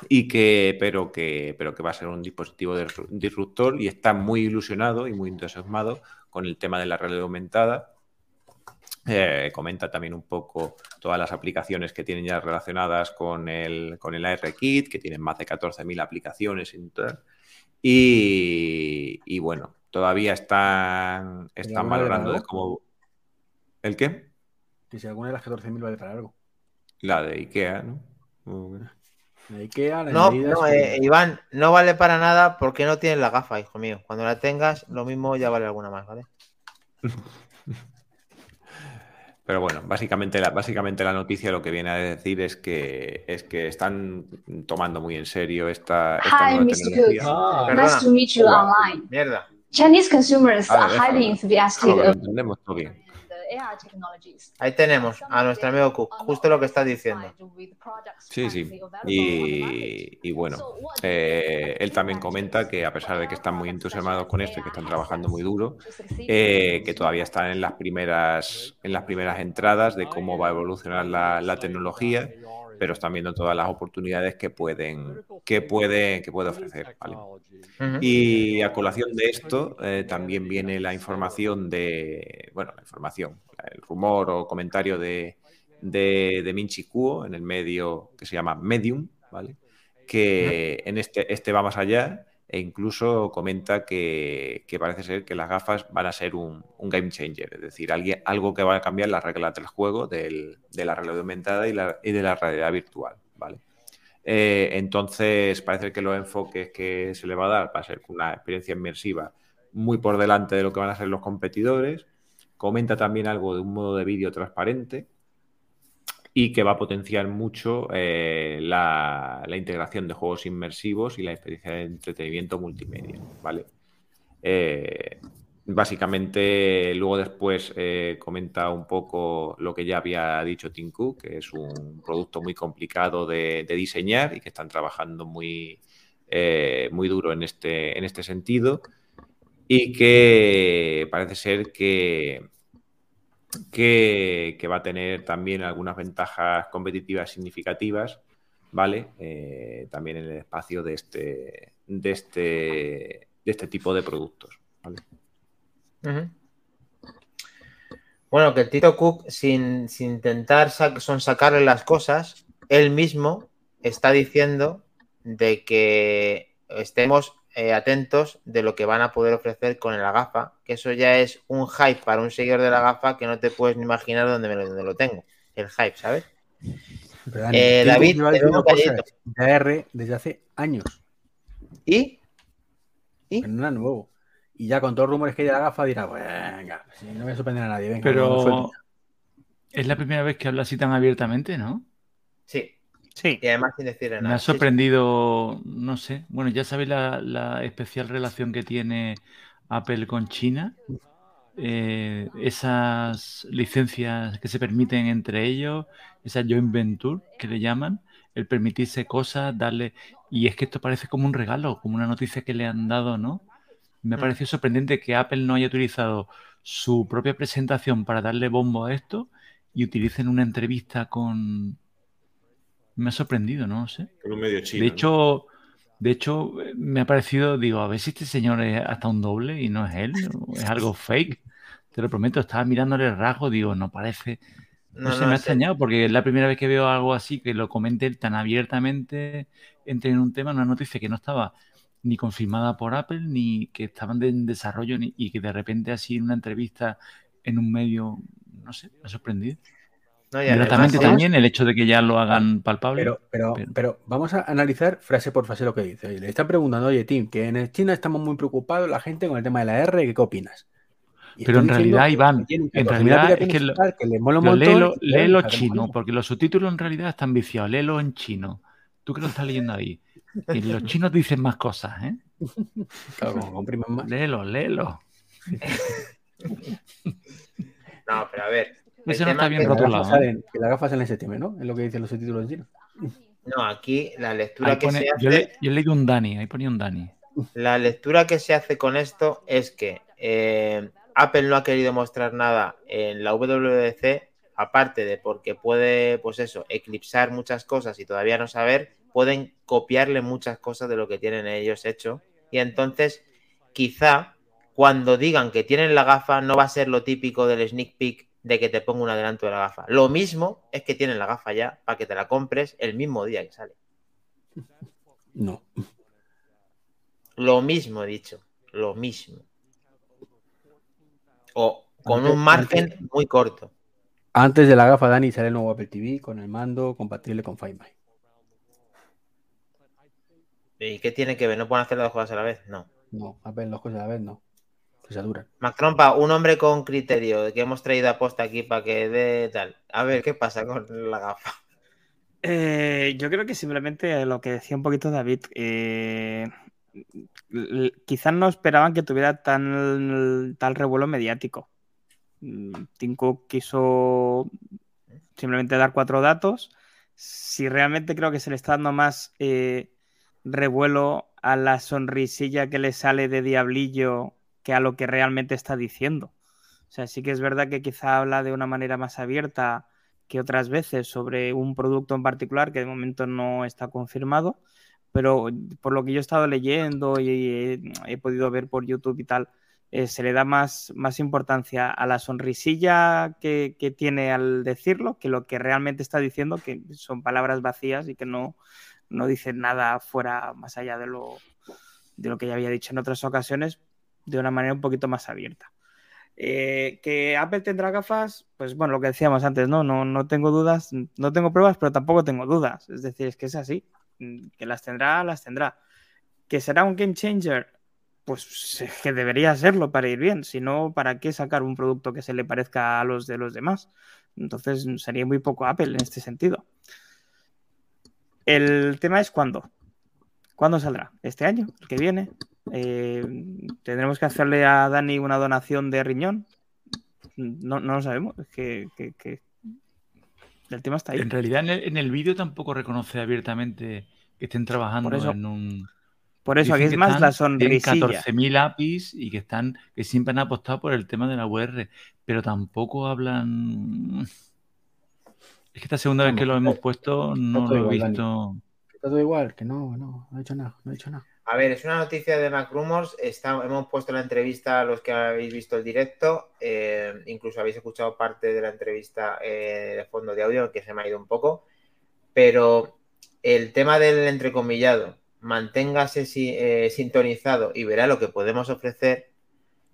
y que, pero que, pero que va a ser un dispositivo disru- disruptor y está muy ilusionado y muy entusiasmado con el tema de la realidad aumentada. Eh, comenta también un poco todas las aplicaciones que tienen ya relacionadas con el, con el ARKit, que tienen más de 14.000 aplicaciones y. Y, bueno, todavía están, están valorando de cómo... ¿El qué? Que si alguna de las 14.000 vale para algo. La de IKEA, ¿no? La Ikea, la No, no, que- eh, Iván, no vale para nada porque no tienes la gafa, hijo mío. Cuando la tengas, lo mismo ya vale alguna más, ¿vale? [laughs] Pero bueno, básicamente la, básicamente la noticia lo que viene a decir es que, es que están tomando muy en serio esta, esta Hi, nueva Mr. tecnología. Cook. Perdona. Nice to meet you online. Mierda. Chinese consumers A ver, are highly enthusiastic que lo entendemos todo bien. Ahí tenemos a nuestro amigo Cook, justo lo que está diciendo. Sí, sí. Y, y bueno, eh, él también comenta que a pesar de que están muy entusiasmados con esto y que están trabajando muy duro, eh, que todavía están en las primeras, en las primeras entradas de cómo va a evolucionar la, la tecnología, pero están viendo todas las oportunidades que pueden, que puede, que puede ofrecer. ¿vale? Y a colación de esto eh, también viene la información de, bueno, la información, el rumor o comentario de, de, de Minchi Kuo en el medio que se llama Medium, ¿vale? Que en este, este va más allá e incluso comenta que, parece ser que las gafas van a ser un, un game changer, es decir, alguien, algo que va a cambiar las reglas del juego, del- de la realidad aumentada y, la- y de la realidad virtual, ¿vale? Eh, entonces, parece que los enfoques que se le va a dar va a ser una experiencia inmersiva muy por delante de lo que van a ser los competidores. Comenta también algo de un modo de vídeo transparente y que va a potenciar mucho eh, la, integración de juegos inmersivos y la experiencia de entretenimiento multimedia, ¿vale? Eh, básicamente, luego después eh, comenta un poco lo que ya había dicho Cook, que es un producto muy complicado de, de diseñar y que están trabajando muy, muy duro en este, en este sentido y que parece ser que, que, va a tener también algunas ventajas competitivas significativas, ¿vale? Eh, también en el espacio de este, de este, de este tipo de productos. ¿vale? Bueno, que Tito Cook, sin, intentar son sacarle las cosas, él mismo está diciendo de que estemos eh, atentos de lo que van a poder ofrecer con la gafa, que eso ya es un hype para un seguidor de la gafa que no te puedes ni imaginar dónde, me lo, dónde lo tengo. El hype, ¿sabes? Pero, Dani, Eh, David, AR desde hace años. ¿Y? ¿Y? Que no era nuevo. Y ya con todos los rumores que hay de la gafa dirá, venga, si no me sorprende a nadie. Venga, no Pero suelta". es la primera vez que habla así tan abiertamente, ¿no? Sí. Sí. Y además sin decirle Me nada. ha Sí, sí. sorprendido, no sé. Bueno, ya sabéis la, la especial relación que tiene Apple con China. Eh, esas licencias que se permiten entre ellos, esa joint venture que le llaman, el permitirse cosas, darle. Y es que esto parece como un regalo, como una noticia que le han dado, ¿no? Me ha Mm. parecido sorprendente que Apple no haya utilizado su propia presentación para darle bombo a esto y utilicen una entrevista con. Me ha sorprendido, no sé. Con un medio chino. De hecho, de hecho, me ha parecido, digo, a ver si este señor es hasta un doble y no es él, es algo [laughs] fake. Te lo prometo, estaba mirándole el rasgo, digo, no parece. No, No, sé, no, me ha extrañado porque es la primera vez que veo algo así, que lo comente él tan abiertamente, entre en un tema, en una noticia que no estaba ni confirmada por Apple, ni que estaban en desarrollo, ni, y que de repente así en una entrevista en un medio, no sé, me ha sorprendido. No, y además Gratamente es- también el hecho de que ya lo hagan palpable. Pero, pero, Pero- pero vamos a analizar frase por frase lo que dice. Oye, le están preguntando, oye, Tim, que en China estamos muy preocupados la gente con el tema de la R, ¿qué opinas? Y Pero en realidad, Iván, en 14.000 realidad es que lo- que le mola un montón, léelo, chino, porque los subtítulos en realidad están viciados. Léelo en chino. Tú que lo estás leyendo ahí. Y los [laughs] chinos dicen más cosas, ¿eh? Claro, comprimen más. Léelo, léelo. [laughs] No, pero a ver. Ese no está es bien las rotulado. ¿eh? salen- que las gafas salen en septiembre, ¿no? Es lo que dicen los subtítulos en chino. No, aquí la lectura Ahí que pone- se yo, hace. le- yo he leído un Dani, ahí ponía un Dani. La lectura que se hace con esto es que eh, Apple no ha querido mostrar nada en la WWDC, aparte de porque puede, pues eso, eclipsar muchas cosas y todavía no saber, pueden copiarle muchas cosas de lo que tienen ellos hecho. Y entonces, quizá cuando digan que tienen la gafa, no va a ser lo típico del sneak peek de que te ponga un adelanto de la gafa. Lo mismo es que tienen la gafa ya para que te la compres el mismo día que sale. No. Lo mismo he dicho, lo mismo. O con Antes- un margen muy corto. Antes de la gafa, Dani, sale el nuevo Apple TV con el mando compatible con Find My. ¿Y qué tiene que ver? ¿No pueden hacer las dos cosas a la vez? No. No, Apple dos cosas a la vez, no. Se. Mac Trompa, un hombre con criterio que hemos traído a posta aquí para que dé tal. A ver, ¿qué pasa con la gafa? Eh, yo creo que simplemente lo que decía un poquito David, eh, quizás no esperaban que tuviera tan, tal revuelo mediático. Mm, Cook quiso simplemente dar cuatro datos. Si realmente creo que se le está dando más eh, revuelo a la sonrisilla que le sale de diablillo que a lo que realmente está diciendo. O sea, sí que es verdad que quizá habla de una manera más abierta que otras veces sobre un producto en particular que de momento no está confirmado, pero por lo que yo he estado leyendo y he, podido ver por YouTube y tal, eh, se le da más, más importancia a la sonrisilla que, que tiene al decirlo que lo que realmente está diciendo, que son palabras vacías y que no, no dicen nada fuera más allá de lo, de lo que ya había dicho en otras ocasiones, de una manera un poquito más abierta. Eh, que Apple tendrá gafas, pues bueno, lo que decíamos antes, ¿no? No, no tengo dudas, no tengo pruebas, pero tampoco tengo dudas. Es decir, es que es así. Mm, Que las tendrá, las tendrá. Que será un game changer, pues es que debería serlo para ir bien. Si no, ¿para qué sacar un producto que se le parezca a los de los demás? Entonces sería muy poco Apple en este sentido. El tema es cuándo. ¿Cuándo saldrá? ¿Este año? ¿El que viene? Eh, ¿Tendremos que hacerle a Dani una donación de riñón? No, no lo sabemos. Es que, que- que el tema está ahí. En realidad, en el, en el vídeo tampoco reconoce abiertamente que estén trabajando eso- en un. Por eso Dicen aquí es que más están la en sonrisilla. 14.000 APIs y que están que siempre han apostado por el tema de la UR, pero tampoco hablan. Es que esta segunda vez que lo hemos puesto no lo he igual, Dani. visto. Está todo igual, que no, no, no ha dicho nada, no ha dicho nada. A ver, es una noticia de Mac Rumors. Está, hemos puesto la entrevista a los que habéis visto el directo. eh, incluso habéis escuchado parte de la entrevista eh, de fondo de audio, que se me ha ido un poco. Pero el tema del entrecomillado, manténgase si- eh, sintonizado y verá lo que podemos ofrecer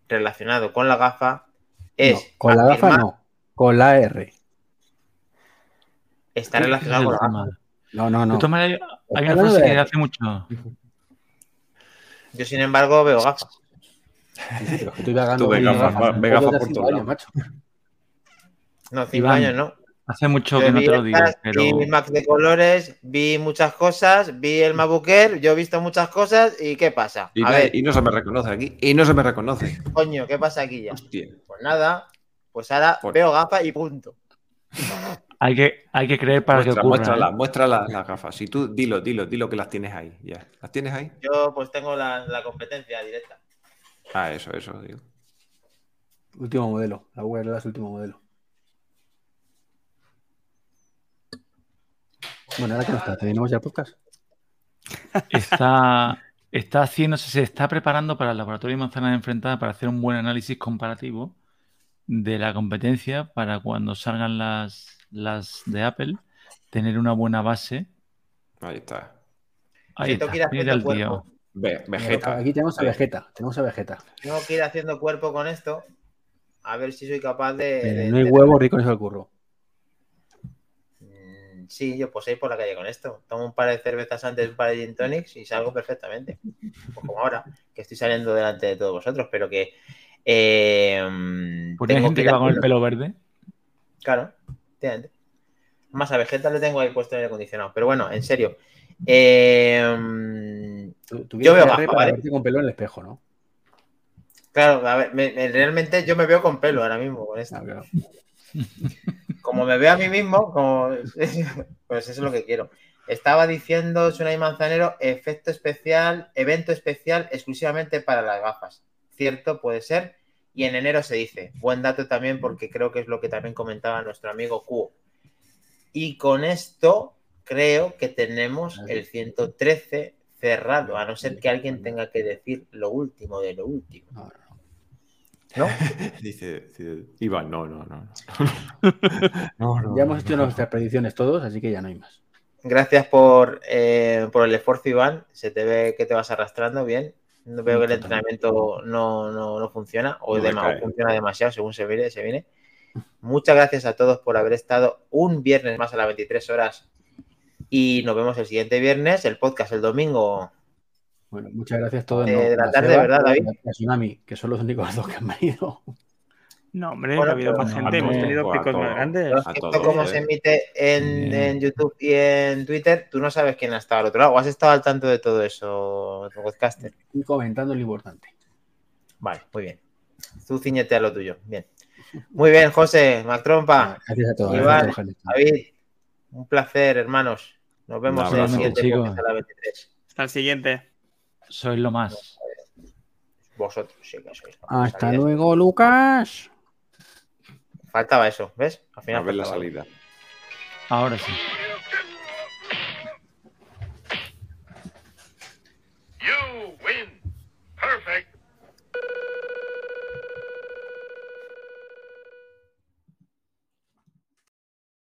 relacionado con la gafa. Es No, con la gafa no, con la R. Está relacionado el con la gafa. No, no, De no. todas maneras, hay una frase de- que hace mucho. Yo, sin embargo, veo gafas. Pero estoy vagando Tú gafas, ve gafas por todos lados. macho. No, cinco Iván, años no. Hace mucho Yo que no vi te lo digo, pero Vi Mac de colores, vi muchas cosas, vi el Air, yo he visto muchas cosas y ¿qué pasa? Y, A na- ver, y no se me reconoce aquí. Y no se me reconoce. coño, ¿qué pasa aquí ya? Hostia. Pues nada, pues ahora Por- veo gafas y punto. [laughs] hay que, hay que creer para Muestra, que ocurra. muéstrala, ¿eh? muestra la- las gafas. Si tú dilo, dilo, dilo que las tienes ahí. Ya. ¿Las tienes ahí? Yo pues tengo la, la competencia directa. Ah, eso, eso, digo. Último modelo, la URL es último modelo. Bueno, ahora que no está, ¿tenemos ya podcast? [laughs] Está, está haciéndose, se está preparando para el laboratorio de manzanas enfrentadas para hacer un buen análisis comparativo de la competencia para cuando salgan las, las de Apple, tener una buena base. Ahí está. Ahí está, que ir mira haciendo el tío. cuerpo. Ve, Vegeta. Aquí tenemos a Ve. Vegeta, tenemos a Vegeta. Tengo que ir haciendo cuerpo con esto. A ver si soy capaz de. Eh, de- no hay de- huevo rico en eso el curro. Sí, yo posee por la calle con esto. Tomo un par de cervezas antes, un par de gin tonics y salgo perfectamente. Pues como ahora, que estoy saliendo delante de todos vosotros, pero que. Eh, Pues hay tengo gente ir que va con el pelo verde. Claro, efectivamente. Más a Vegeta le tengo ahí puesto en el acondicionado. Pero bueno, en serio. Eh, Yo veo a RP gafa, para ¿vale? con pelo en el espejo, ¿no? claro, a ver, me- me- realmente yo me veo con pelo ahora mismo con esto. Ah, claro. Como me veo a mí mismo, como... [laughs] pues eso es lo que quiero. Estaba diciendo Sunay Manzanero, efecto especial, evento especial exclusivamente para las gafas. Cierto, puede ser. Y en enero se dice. Buen dato también porque creo que es lo que también comentaba nuestro amigo Q. Y con esto creo que tenemos el 113 cerrado, a no ser que alguien tenga que decir lo último de lo último. No, no, no. ¿No? [laughs] Dice, dice Iván, no, no, no. no, no [laughs] Ya hemos no, hecho no. nuestras predicciones todos, así que ya no hay más. Gracias por, eh, por el esfuerzo, Iván. Se te ve que te vas arrastrando bien. No veo que el entrenamiento no, no, no funciona o, No o funciona demasiado según se viene, se viene. Muchas gracias a todos por haber estado un viernes más a las 23 horas y nos vemos el siguiente viernes. El podcast el domingo. Bueno, muchas gracias a todos. Eh, de la tarde, Seba ¿verdad, David? y a Tsunami, que son los únicos [laughs] dos que han venido. No, hombre, Bueno, ha habido más no, gente, hemos tenido picos todo. más grandes. Esto como eh. se emite en, en YouTube y en Twitter, tú no sabes quién ha estado al otro lado. ¿O has estado al tanto de todo eso, podcaster? Y comentando lo importante. Vale, muy bien. Tú ciñete a lo tuyo. Bien. Muy bien, José, Mac Trompa. Gracias a todos. Iván, gracias a. David, un placer, hermanos. Nos vemos en el siguiente Chicos. podcast a las 23. Hasta el siguiente. Sois lo más. Vosotros sí que sois. Hasta luego, Lucas. Faltaba eso, ¿ves? Al A final ver la salida. Ahora sí.